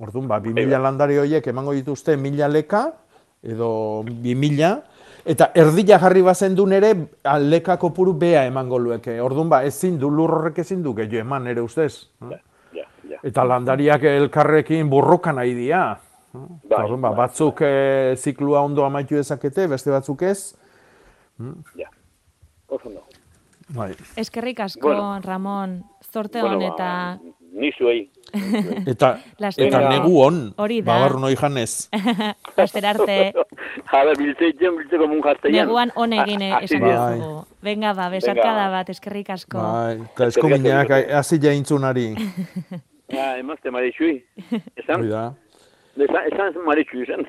Orduan, ba, bi mila landare horiek emango dituzte mila leka, edo bi mila, eta erdila jarri bazen du nere, leka kopuru bea emango lueke. Orduan, ba, ezin du, lur horrek ezin du, gehiago eman nere ustez. eh? Ja, ja. Eta landariak elkarrekin burruka nahi dira. Bai, Orduan, ba, bai. batzuk e, ziklua ondo amaitu dezakete, beste batzuk ez. Ja. Oso no. Bai. eskerrik asko, Bueno. Ramon, zorte Bueno, hon ba, eta Ni zuei. Eta, eta negu on, Hori da. babar noi janez. laster arte, A ber, biltzeitzen, biltzeko mun jazteian. neguan on egin A- esan Bai. dizugu. Venga ba, besarkada Venga. bat, eskerrik asko. Bai, eta eskuminak hasi jaintzunari. Ja, emazte maritxui. Esan, Hori da. esan, maritxui esan.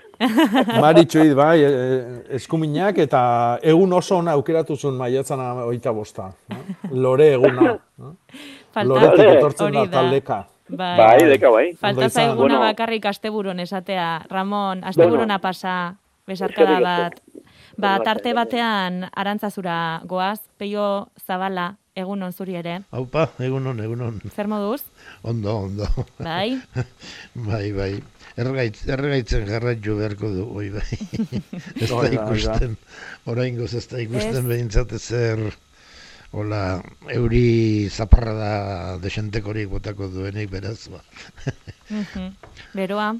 Maritxoid, bai, e, e, eskuminak eta egun oso ona aukeratu zuen maiatzan oita bosta. Lore eguna. Falta, Loretik etortzen da da. taldeka. Bai. Bai, deka bai. Falta zaiguna Bueno. bakarrik asteburon esatea. Ramon, asteburona pasa, besarkada bat. Ba, tarte batean arantzazura goaz, peio zabala, egun on zuri ere. Haupa, egunon, egunon. Zer moduz? Ondo, ondo. Bai? bai, bai. Ergaitz, ergaitzen jarraitu beharko du, oi bai. ez da Hori da, ikusten, oraingoz ez da ikusten Ez. behintzat zer, hola, euri zaparra da desentekorik botako duenik beraz, ba. Mhm. Beroa?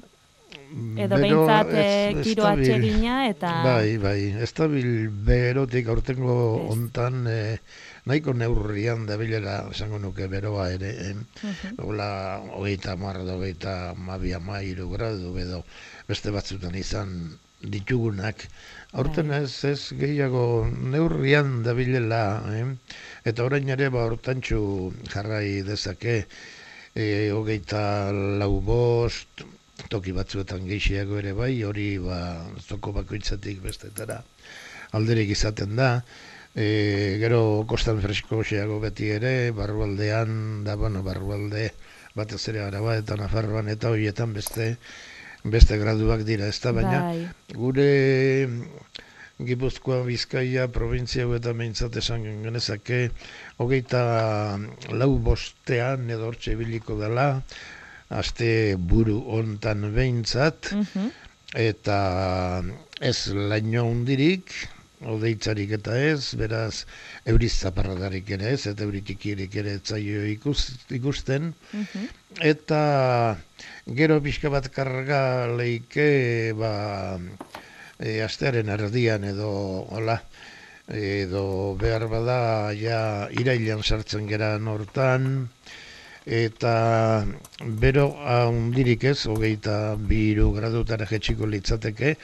Edo behintzat eh, giro dabil. atsegina eta... Bai, bai, ez dabil berotik aurtengo hontan eh, nahiko neurrian dabilela esango nuke beroa ere. Eh? Mhm. Hola, hogeita marra da, hogeita mabi amairu gradu edo beste batzutan izan ditugunak. Aurten ez, ez gehiago neurrian dabilela, eh? eta orain ere ba hortantxu jarrai dezake, e, hogeita lau bost, toki batzuetan gehiago ere bai, hori ba, zoko bakoitzatik bestetara alderik izaten da. E, gero kostan fresko xeago beti ere, barrualdean, da, bueno, barrualde batez ere araba eta nafarroan eta horietan beste beste graduak dira, ez da, baina Bai. gure Gipuzkoa, Bizkaia, provintzia hauetan behintzat esan genezake, hogeita lau bostean edo hortxe ibiliko dela, aste buru hontan behintzat, Mhm. eta ez laino hundirik, odeitzarik eta ez, beraz, euriz zaparradarik ere ez, eta euritikirik ere ez zaio ikus, ikusten, Mhm. eta gero pixka bat karga leike, ba, e, astearen erdian edo, hola, edo behar bada ja irailean sartzen gera nortan, eta bero handirik ez, hogeita biru gradutara jetxiko litzateke,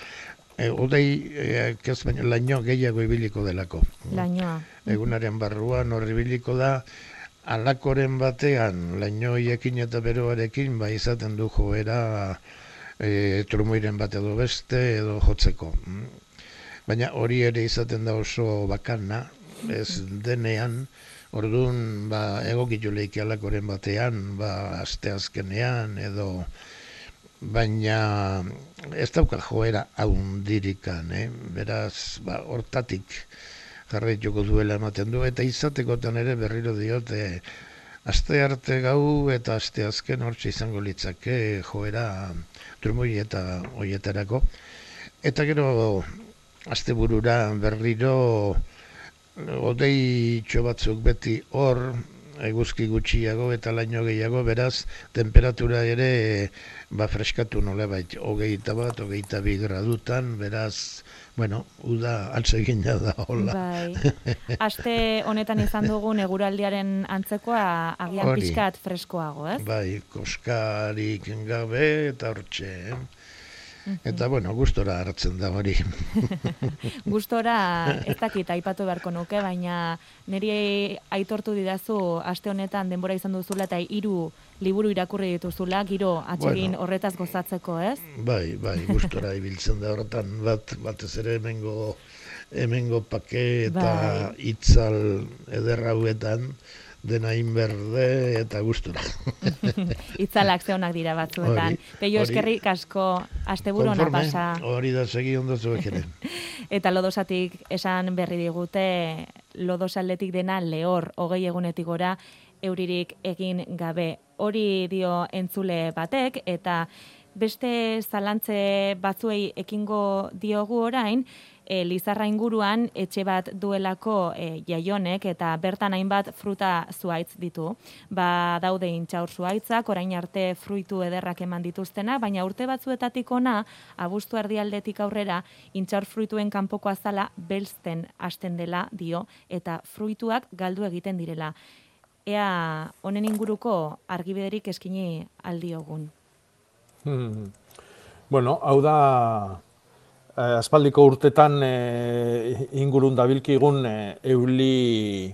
e, odei, e, ez baina laino gehiago ibiliko delako. Lainoa. Egunaren barruan horri ibiliko da, alakoren batean, lainoiekin eta beroarekin, ba izaten du joera e, trumoiren bat edo beste edo jotzeko. Baina hori ere izaten da oso bakana, ez denean, orduan ba, egokitu leiki alakoren batean, ba, asteazkenean edo baina ez dauka joera haundirikan, eh? beraz, ba, hortatik jarraituko duela ematen du, eta izatekotan ere berriro diote, aste arte gau eta aste azken hortxe izango litzake joera trumoi eta hoietarako. Eta gero, aste burura berriro, odei batzuk beti hor, eguzki gutxiago eta laino gehiago, beraz, temperatura ere ba freskatu nola bait, hogeita bat, hogeita bi gradutan, beraz, bueno, uda atsegina da, hola. Bai. Aste honetan izan dugun eguraldiaren antzekoa agian pixkat freskoago, ez? Bai, koskarik gabe eta hortxe, eh? Eta, bueno, gustora hartzen da hori. Gustora ez dakit aipatu beharko nuke, baina niri aitortu didazu aste honetan denbora izan duzula eta hiru liburu irakurri dituzula, giro atsegin Bueno. horretaz gozatzeko, ez? Bai, bai, gustora ibiltzen da horretan, bat, batez ere hemengo, hemengo pake eta Bai. itzal ederra hauetan, dena inberde eta gustora. Itzalak ze onak dira batzuetan. Peio eskerrik asko asteburu ona pasa. Hori da segi ondo zuek ere. Eta lodosatik esan berri digute, lodosaldetik dena lehor, hogei egunetik gora, euririk egin gabe. Hori dio entzule batek, eta beste zalantze batzuei ekingo diogu orain, e, Lizarra inguruan etxe bat duelako e, jaionek eta bertan hainbat fruta zuaitz ditu. Ba daude intxaur zuaitzak, orain arte fruitu ederrak eman dituztena, baina urte batzuetatik ona, abuztu erdialdetik aurrera, intxaur fruituen kanpoko azala belzten hasten dela dio, eta fruituak galdu egiten direla. Ea honen inguruko argibederik eskini aldiogun. Hmm. Bueno, hau da aspaldiko urtetan eh, ingurun dabilkigun eh, euli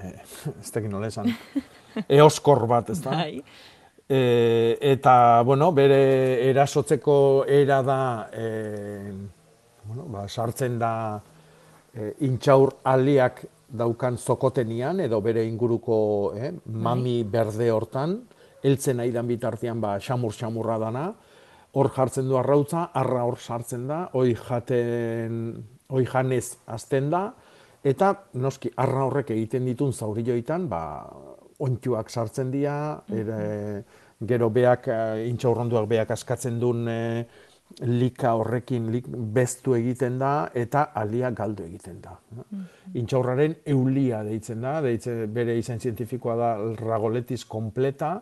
eh, ez dakit nola esan, eoskor bat, ez da? Bai. E, eta, bueno, bere erasotzeko era da, e, bueno, ba, sartzen da e, intxaur aliak daukan zokotenian, edo bere inguruko eh, mami berde hortan, heltzen nahi dan bitartean ba, xamur-xamurra dana, hor jartzen du arrautza, arra hor sartzen da, oi jaten, oi janez azten da, eta noski arra horrek egiten ditun zaurilloitan, ba, ontsuak sartzen dira, ere, gero beak, eh, intxaurronduak beak askatzen duen eh, lika horrekin lik, beztu egiten da, eta alia galdu egiten da. Intxaurraren eulia deitzen da, deitze, bere izan zientifikoa da ragoletis completa,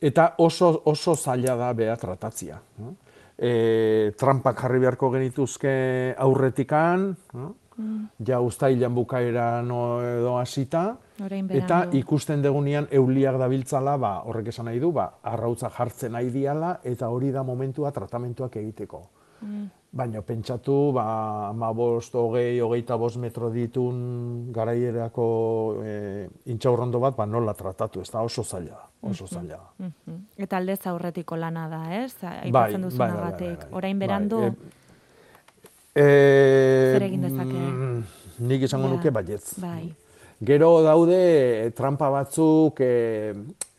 Eta oso, oso zaila da beha tratatzia. E, trampak jarri beharko genituzke aurretikan, no? Mm. ja ustailan bukaera no edo hasita, eta ikusten degunean euliak dabiltzala, ba, horrek esan nahi du, ba, arrautza jartzen nahi diala, eta hori da momentua tratamentuak egiteko. Mm. Baina pentsatu, ba, ama bost, hogei, hogeita bost metro ditun garaierako e, intxaurrondo bat, ba, nola tratatu, ez da oso zaila, da, oso zaila. da. Mhm. Eta aldez aurretiko lana da, ez? Bai, Aipatzen bai, bai, bai, bai. Orain Bai, berandu, e, E, Zer egin dezake? mm, Nik izango Ja, nuke baietz. bai. Gero daude eh, trampa batzuk e,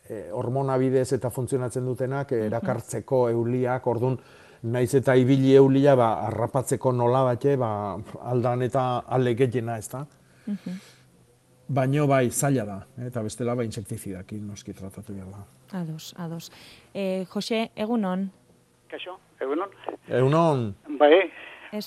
e, hormona bidez eta funtzionatzen dutenak eh, erakartzeko euliak, ordun naiz eta ibili eulia ba, arrapatzeko nola bate, ba, aldan eta ale gehiena ez da. Mhm. Baino bai, zaila da, eh, eta bestela ba, insektizidakin noski tratatu behar da. Ados, ados. E, Jose, egunon? Kaixo, egunon. Eunon, Bai,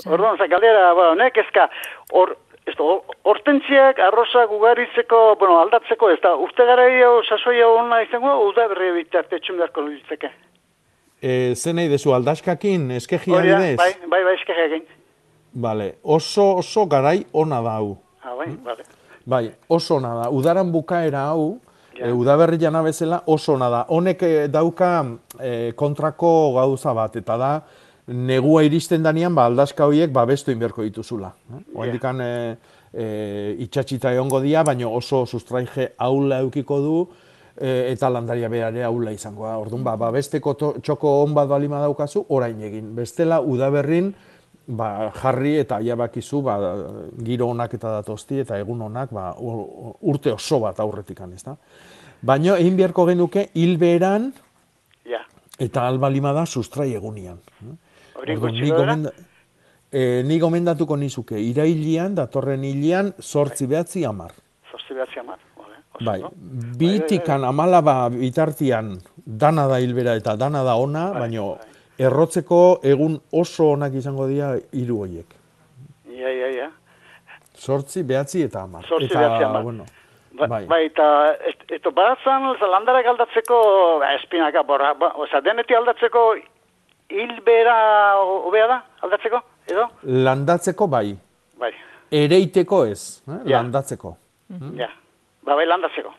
orduan, za galdera, bueno, nek ezka, hor, ez da, hortentziak arroza gugaritzeko, bueno, aldatzeko, ez da, uste gara hau, sasoi hau ona izango, uda berri bitarte txun beharko litzeke. E, zen nahi dezu aldaskakin, da, bidez? Bai, bai, bai, eskerra egin. Vale, oso oso garai ona da hau. Ah, bai, bale. Bai, oso ona da. Udaran bukaera hau, e, udaberri jana bezala oso ona da. Honek eh, dauka eh, kontrako gauza bat, eta da, negua iristen danean, ba, aldaska horiek babestu inberko dituzula. Eh? Oendikan e, e, itxatxita egongo dia, baina oso sustraige aula eukiko du, e, eta landaria behare aula izango da. Orduan, ba, babesteko to- txoko on bat balima daukazu, orain egin. Bestela, udaberrin, ba, jarri eta ja bakizu ba, giro onak eta datozti eta egun onak ba, urte oso bat aurretikan, ezta? Baina egin beharko genuke hilberan Ja. eta albalima da sustrai egunian. Hori gutxi gomenda- eh, ni gomendatuko nizuke, irailian, datorren hilian, sortzi behatzi amar. Zortzi behatzi amar. Oso Bai, ondo. bitikan amalaba bitartian dana da hilbera eta dana da ona, baino errotzeko egun oso onak izango dira hiru horiek. Ja, ja, ja. Sortzi, behatzi eta amar. Zortzi, eta, behatzi, hamar. Bueno, Ba, bai. bai. eta et- eto badatzen landarak aldatzeko, ba, espinaka, borra, ba, oza, deneti aldatzeko hilbera hobea da, aldatzeko, edo? Landatzeko bai, Bai, ereiteko ez, eh? Ja. landatzeko. ja. Ba, bai, landatzeko.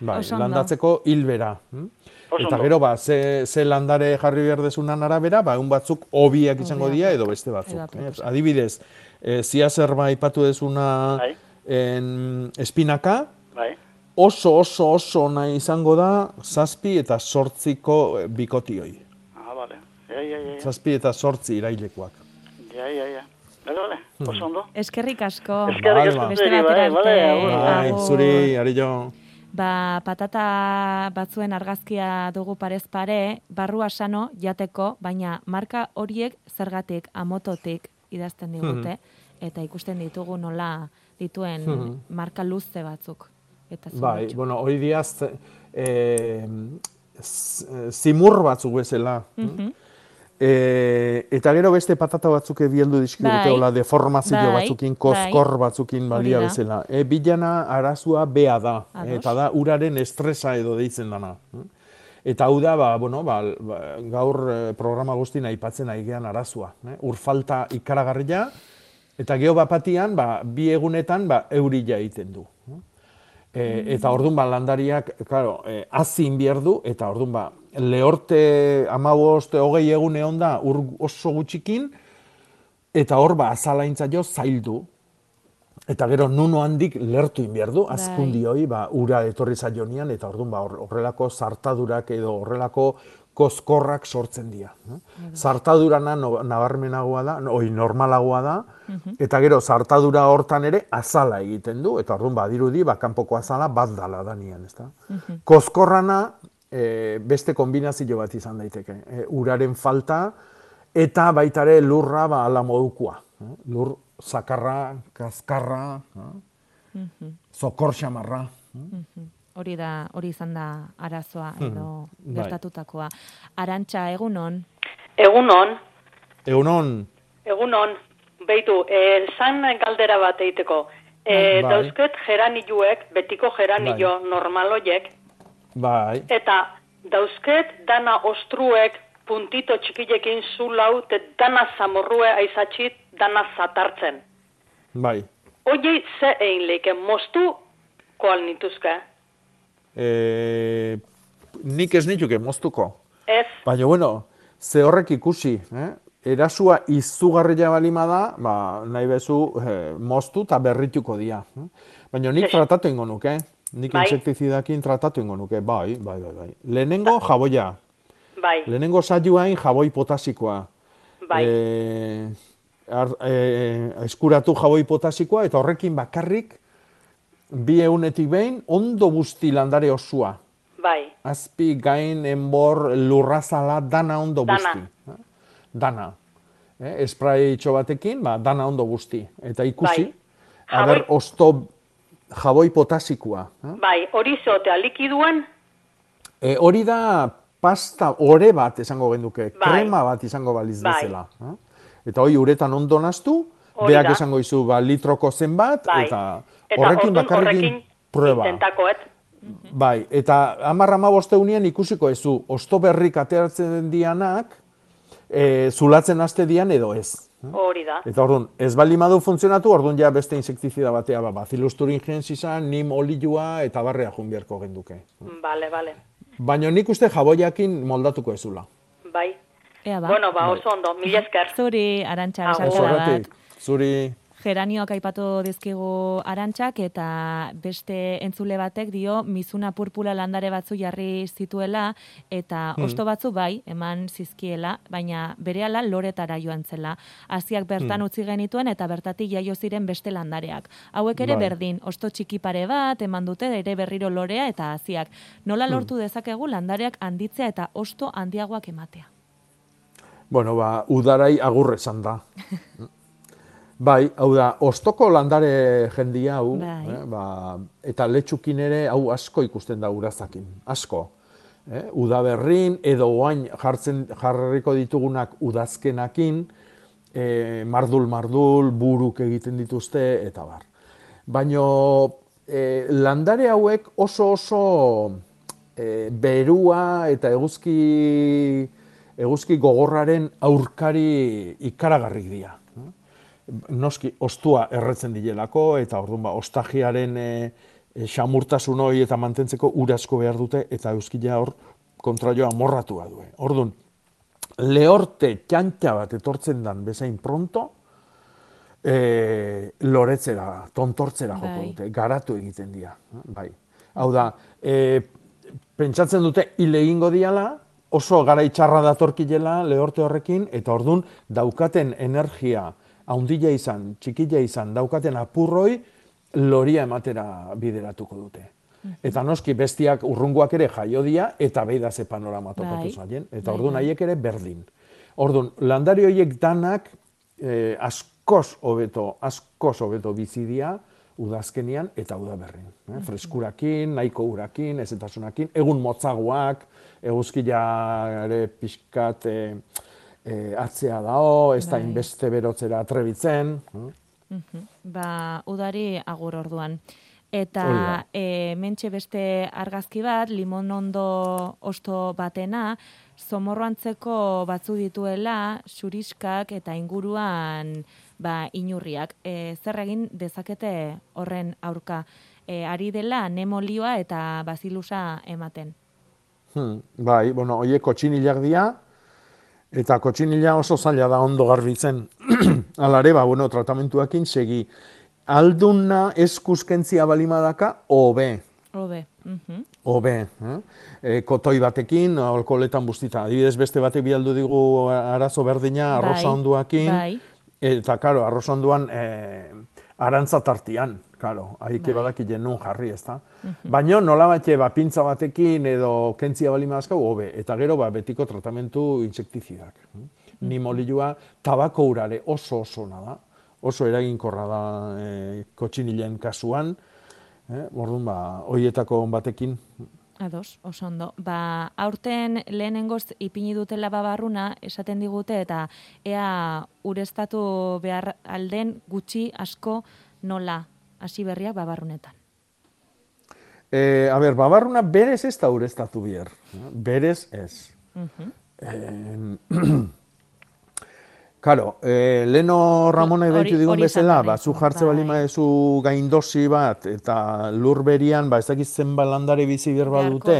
Bai, Oso ondo. landatzeko hilbera. hm? Oso Eta gero, ba, ze, ze landare jarri behar dezunan arabera, ba, un batzuk hobiak izango dira edo beste batzuk. Eh? Adibidez, eh, ziazer ba ipatu dezuna Bai. en, espinaka, Bai, oso oso oso ona izango da zazpi eta sortziko eh, bikotioi. ah, bale. Ja, ja, ja, ja. Zazpi eta sortzi irailekoak. Ja, ja, ja. Bale, bale, oso ondo. Eskerrik asko. Eskerrik asko Bai, Beste zuri, batera bai, arte. agur. Bai, Agur. zuri, ari jo. Ba, patata batzuen argazkia dugu parez pare, barrua sano jateko, baina marka horiek zergatik amototik idazten digute, eta ikusten ditugu nola dituen Mhm. marka luze batzuk. Eta Bai, bueno, hori diaz, eh, z- zimur batzuk bezala. Mhm. E, eta gero beste patata batzuk bieldu dizkigute, Bai, deformazio bai, batzukin, kozkor batzukin balia bezala. E, bilana arazua bea da, Ados. eta da uraren estresa edo deitzen dana. Eta hau da, ba, bueno, ba, ba, gaur eh, programa guztien aipatzen aigean arazua. Eh? Ur falta ikaragarria, eta geho bapatian, ba, bi egunetan, ba, eurila egiten du. E, eta orduan ba, landariak, claro, e, azin behar du, eta orduan ba, lehorte amabost, hogei egun egon da, ur oso gutxikin, eta hor ba, azalaintza jo zaildu. Eta gero nuno handik lertu behar du, azkundi hoi, ba, ura etorri zaionian, eta orduan ba, hor- horrelako zartadurak edo horrelako kozkorrak sortzen dira. eh? Zartadurana no, nabarmenagoa da, no, oi, normalagoa da, eta gero zartadura hortan ere azala egiten du, eta orduan badirudi, ba, kanpoko azala bat dala danian, ezta? Kozkorrana e, beste kombinazio bat izan daiteke. E, uraren falta eta baitare lurra ba, ala modukua. eh? Lur zakarra, kaskarra, eh? Mhm. zokor xamarra. Mhm. Hori da, hori izan da arazoa edo Mhm, bai. gertatutakoa. Arantxa, egunon? Egunon, Egunon, egunon, beitu, zan galdera bat egiteko. E, Bai. Dauzket geranilluek, betiko geranillo normaloiek, bai, eta dauzket dana ostruek puntito txikilekin zulau, te dana zamorrue aizatxit, dana zatartzen. Bai. Oiei ze egin leike, moztu koal nituzke. E, nik ez nituke moztuko. Ez, Baina, bueno, ze horrek ikusi, eh? erasua izugarria balima da, ba, nahi bezu eh, moztu eta berrituko dia. eh? Baina nik tratatu ingo nuke, nik Bai. insektizidakin tratatu ingo nuke, bai, bai, bai, bai. Lehenengo jaboia, bai, lehenengo saioain jaboi potasikoa. bai, E, ar, e, eskuratu jaboi potasikoa eta horrekin bakarrik bi egunetik behin ondo busti landare osua. bai, Azpi, gain, enbor, lurrazala, dana ondo Dana. busti. eh? Dana. Eh, esprai batekin, ba, dana ondo busti. Eta ikusi, Bai. aber, Jaboi- osto jaboi potasikoa. eh? bai, hori zotea likiduan, E, hori da pasta, ore bat esango genduke, Bai. krema bat izango baliz Bai. bezala. eh? Eta hori uretan ondo naztu, beak esango izu ba, litroko zenbat, Bai. eta eta horrekin bakarrekin prueba. intentakoet. Bai, eta amarra amaboste unien ikusiko ezu, osto berrik ateratzen dianak, e, zulatzen haste dian edo ez. Hori da. Eta orduan, ez bali madu funtzionatu, orduan ja beste insektizida batea, ba, bacillus thuringiensis nim olioa eta barrea jun beharko genduke. Bale, bale. Baina nik uste jaboiakin moldatuko ezula. Bai. Ea ba. Bueno, ba, oso ondo, mila esker. Zuri, arantxa, zuri Geranioak aipatu dizkigu arantxak eta beste entzule batek dio mizuna purpula landare batzu jarri zituela eta Hmm. osto batzu bai eman zizkiela, baina berehala loretara joan zela. Hasiak bertan Hmm. utzi genituen eta bertatik jaio ziren beste landareak. Hauek ere Bai. berdin, osto txiki pare bat eman dute ere berriro lorea eta hasiak. Nola Hmm. lortu dezakegu landareak handitzea eta osto handiagoak ematea? Bueno, ba, udarai agur esan da. bai, hau da, ostoko landare jendia hau, Bai. eh, ba, eta letxukin ere hau asko ikusten da urazakin, asko. Eh, udaberrin edo oain jartzen jarriko ditugunak udazkenakin, eh, mardul mardul, buruk egiten dituzte eta bar. Baino eh, landare hauek oso oso eh, berua eta eguzki eguzki gogorraren aurkari ikaragarrik dira. Noski, ostua erretzen dilelako, eta orduan ba, ostagiaren e, e, xamurtasun hori eta mantentzeko urasko behar dute, eta euskila hor kontraioa morratua du. Orduan, lehorte txantxa bat etortzen dan bezain pronto, e, loretzera, tontortzera joko Bai. dute, garatu egiten dira. Bai. Hau da, e, pentsatzen dute hile egingo diala, oso gara itxarra datorkilela lehorte horrekin, eta ordun daukaten energia haundila izan, txikila izan, daukaten apurroi, loria ematera bideratuko dute. Eta noski bestiak urrungoak ere jaio dia, eta beida ze panorama topatu Bai. zaien. Eta Bai, orduan bai. haiek ere berdin. Orduan, landari horiek danak eh, askoz hobeto, askoz hobeto bizidia, udazkenian eta udaberrin. Eh? Freskurakin, nahiko urakin, ezetasunakin, egun motzagoak, eguzkia ere pixkat eh, eh, atzea dao, ez da Bai. inbeste berotzera atrebitzen. Mhm. Ba, udari agur orduan. Eta e, mentxe beste argazki bat, limonondo osto batena, zomorroantzeko batzu dituela, xuriskak eta inguruan ba, inurriak. E, zer egin dezakete horren aurka? E, ari dela nemolioa eta bazilusa ematen. Hmm, bai, bueno, oie kotxinilak dira, eta kotxinila oso zaila da ondo garbitzen. Alare, ba, bueno, tratamentuakin segi. Alduna eskuskentzia balimadaka, hobe, Hobe. Mhm. hobe. Eh? E, kotoi batekin, alkoholetan bustita. Adibidez, beste batek bialdu digu arazo berdina, arroza Bai, onduakin. bai. Eta, karo, arroza onduan, e, arantza tartian, karo, haike Bai. badaki jenun jarri, ezta? Mhm. Baina nola batxe, ba, pintza batekin edo kentzia bali mazkau, hobe. Eta gero, ba, betiko tratamentu insektizidak. Nimolilua, tabako urare oso oso da. Oso eraginkorra da e, kotxinilen kasuan. Eh? Orduan, ba, hoietako batekin, Ados, oso ondo. Ba, aurten lehenengoz ipini dutela babarruna esaten digute eta ea ureztatu behar alden gutxi asko nola hasi berriak babarrunetan. E, a ber, babarruna berez ez da ureztatu bier. Berez ez. Eh, Karo, eh, leno Ramona ebentu digun bezala, ba, dizu, zu jartze bali maezu gaindosi bat, eta lur berian, ba, ez dakit zenbat landare bizi behar badute.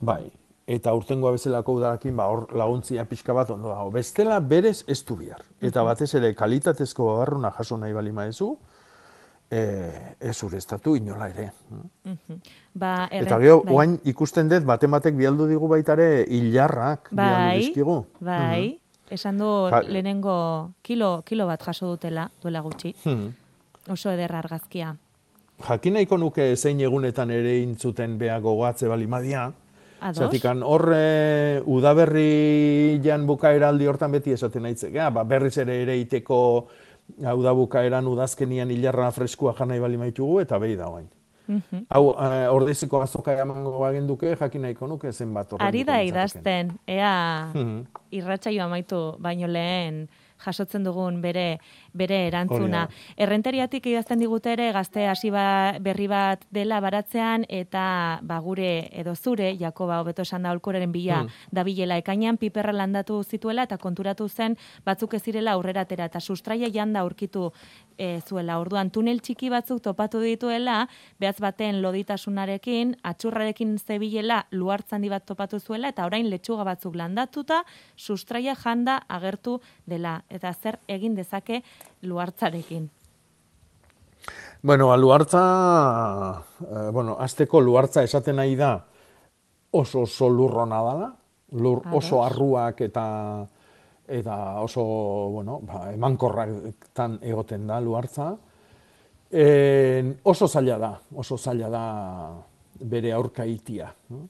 Bai, eta urtengoa bezalako udarakin, ba, hor laguntzia pixka bat ondo dago. Bestela berez ez du bihar. Eta batez ere kalitatezko babarruna jaso nahi bali maezu, eh, ez ureztatu inola ere. Ba, Eta erre- gero, bai. oain ikusten dut, batek bialdu digu baitare hilarrak bialdu Bai, dizkigu. bai. Esan du Ja- lehenengo kilo, kilo bat jaso dutela, duela gutxi. Mhm. Oso ederra argazkia. Jakin nahiko nuke zein egunetan ere intzuten beha gogoatze bali madia. Zatikan hor e, udaberri jan bukaeraldi hortan beti esaten nahitzek. Ja, ba, berriz ere ere iteko uda bukaeran udazkenian hilarra freskua janai bali maitugu eta behi da guain. Mhm. Hau, e, ordeziko azoka emango bagenduke, jakin nahiko nuke zenbat. Ari da idazten, ea Mhm. irratsaio amaitu baino lehen jasotzen dugun bere bere erantzuna. Hori Errenteriatik idazten digute ere gazte hasi ba, berri bat dela baratzean eta ba gure edo zure Jakoba hobeto esan da olkoreren bila Hmm. dabilela ekainean piperra landatu zituela eta konturatu zen batzuk ez zirela aurrera atera eta sustraia janda aurkitu e, zuela. Orduan tunel txiki batzuk topatu dituela, behatz baten loditasunarekin, atxurrarekin zebilela luartzandi bat topatu zuela eta orain letxuga batzuk landatuta sustraia janda agertu dela eta zer egin dezake luartzarekin. Bueno, luartza, eh, bueno, azteko luartza esaten nahi da oso oso lurrona dala, lur oso arruak eta eta oso, bueno, ba, emankorraktan egoten da luartza. En, oso zaila da, oso zaila da bere aurka itia. no?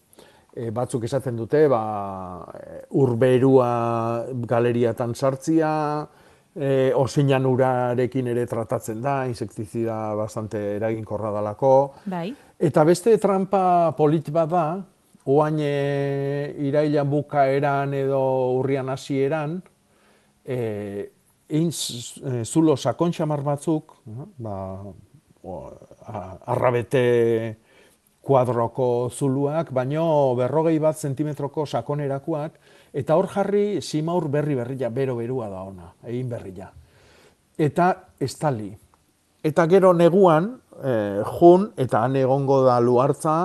E, batzuk esaten dute, ba, e, urberua galeriatan sartzia, e, osinan urarekin ere tratatzen da, insektizida bastante eraginkorra dalako. Bai. Eta beste trampa polit bat da, oain e, irailan bukaeran edo urrian hasieran, e, egin zulo sakon xamar batzuk, ba, o, a- arrabete kuadroko zuluak, baino berrogei bat zentimetroko sakonerakoak, eta hor jarri simaur berri berria, bero berua da ona, egin berria. Eta estali. Eta gero neguan, eh, jun, eta han egongo da luartza,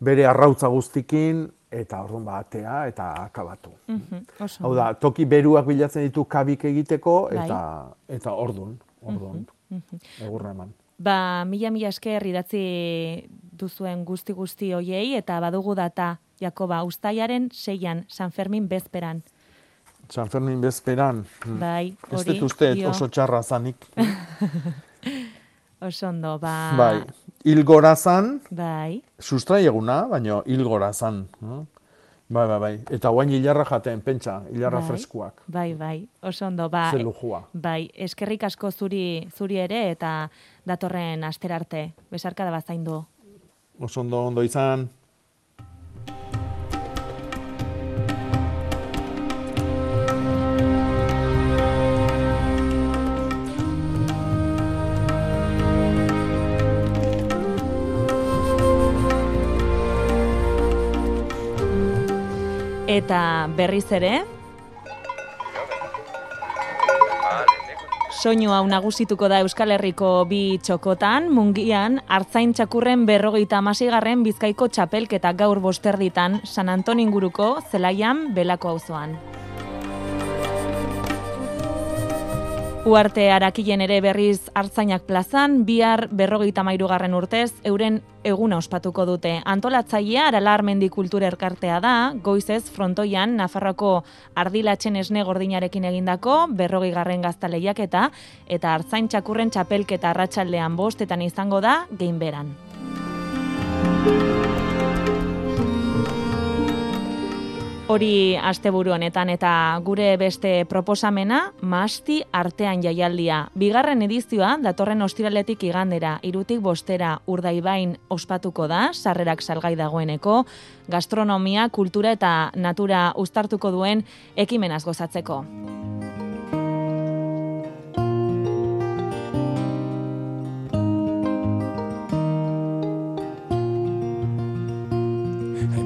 bere arrautza guztikin, eta orduan batea, eta akabatu. Mhm, oso Hau da, toki beruak bilatzen ditu kabik egiteko, Bai. eta, eta ordun, ordun, Mhm. egurra eman. Ba, mila mila esker idatzi duzuen guzti guzti hoiei eta badugu data Jakoba Uztailaren seian San Fermin bezperan. San Fermin bezperan. mm. Bai, Ez hori, dut uste oso txarra zanik. Oso ondo, ba... Bai, hilgora zan, Bai, sustrai eguna, baina hilgora zan. no? Bai, bai, bai. Eta guain hilarra jaten, pentsa, hilarra Bai. freskuak. bai, bai, oso ondo, ba... Ze lujua. Bai, eskerrik asko zuri, zuri ere eta datorren asterarte. Besarka da bazaindu. Oso ondo, ondo izan. Eta berriz ere, soinu hau nagusituko da Euskal Herriko bi txokotan, mungian, hartzain txakurren berrogeita amasigarren bizkaiko txapelketa gaur bosterditan, San Anton inguruko, zelaian, belako auzoan. Uarte arakilen ere berriz hartzainak plazan, bihar berrogeita mairugarren urtez, euren eguna ospatuko dute. Antolatzailea Arala Armendi Kultura Erkartea da, goizez frontoian Nafarroko ardilatzen esne gordinarekin egindako berrogei garren gaztaleiak eta eta hartzain txakurren txapelketa arratsaldean bostetan izango da geinberan. Hori asteburu honetan eta gure beste proposamena Masti artean jaialdia. Bigarren edizioa datorren ostiraletik igandera, irutik bostera urdaibain ospatuko da, sarrerak salgai dagoeneko, gastronomia, kultura eta natura uztartuko duen ekimenaz gozatzeko.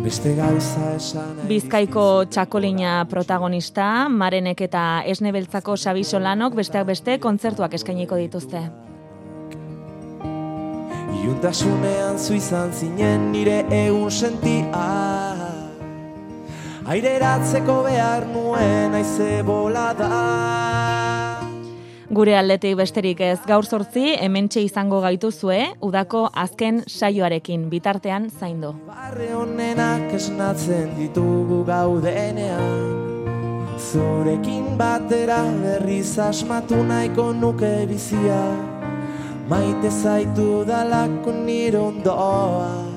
Beste gauza esan Bizkaiko txakolina protagonista, Marenek eta Esnebeltzako Xabi Solanok besteak beste kontzertuak eskainiko dituzte. Iuntasunean zu izan zinen nire egun sentia. Aireratzeko behar nuen aize bolada Gure aldetik besterik ez. Gaur sortzi, hementxe izango gaituzue, udako azken saioarekin bitartean zaindu. Barre honenak esnatzen ditugu gaudenean. Zurekin batera berriz asmatu nahiko nuke bizia. Maite zaitu dalako nire ondoa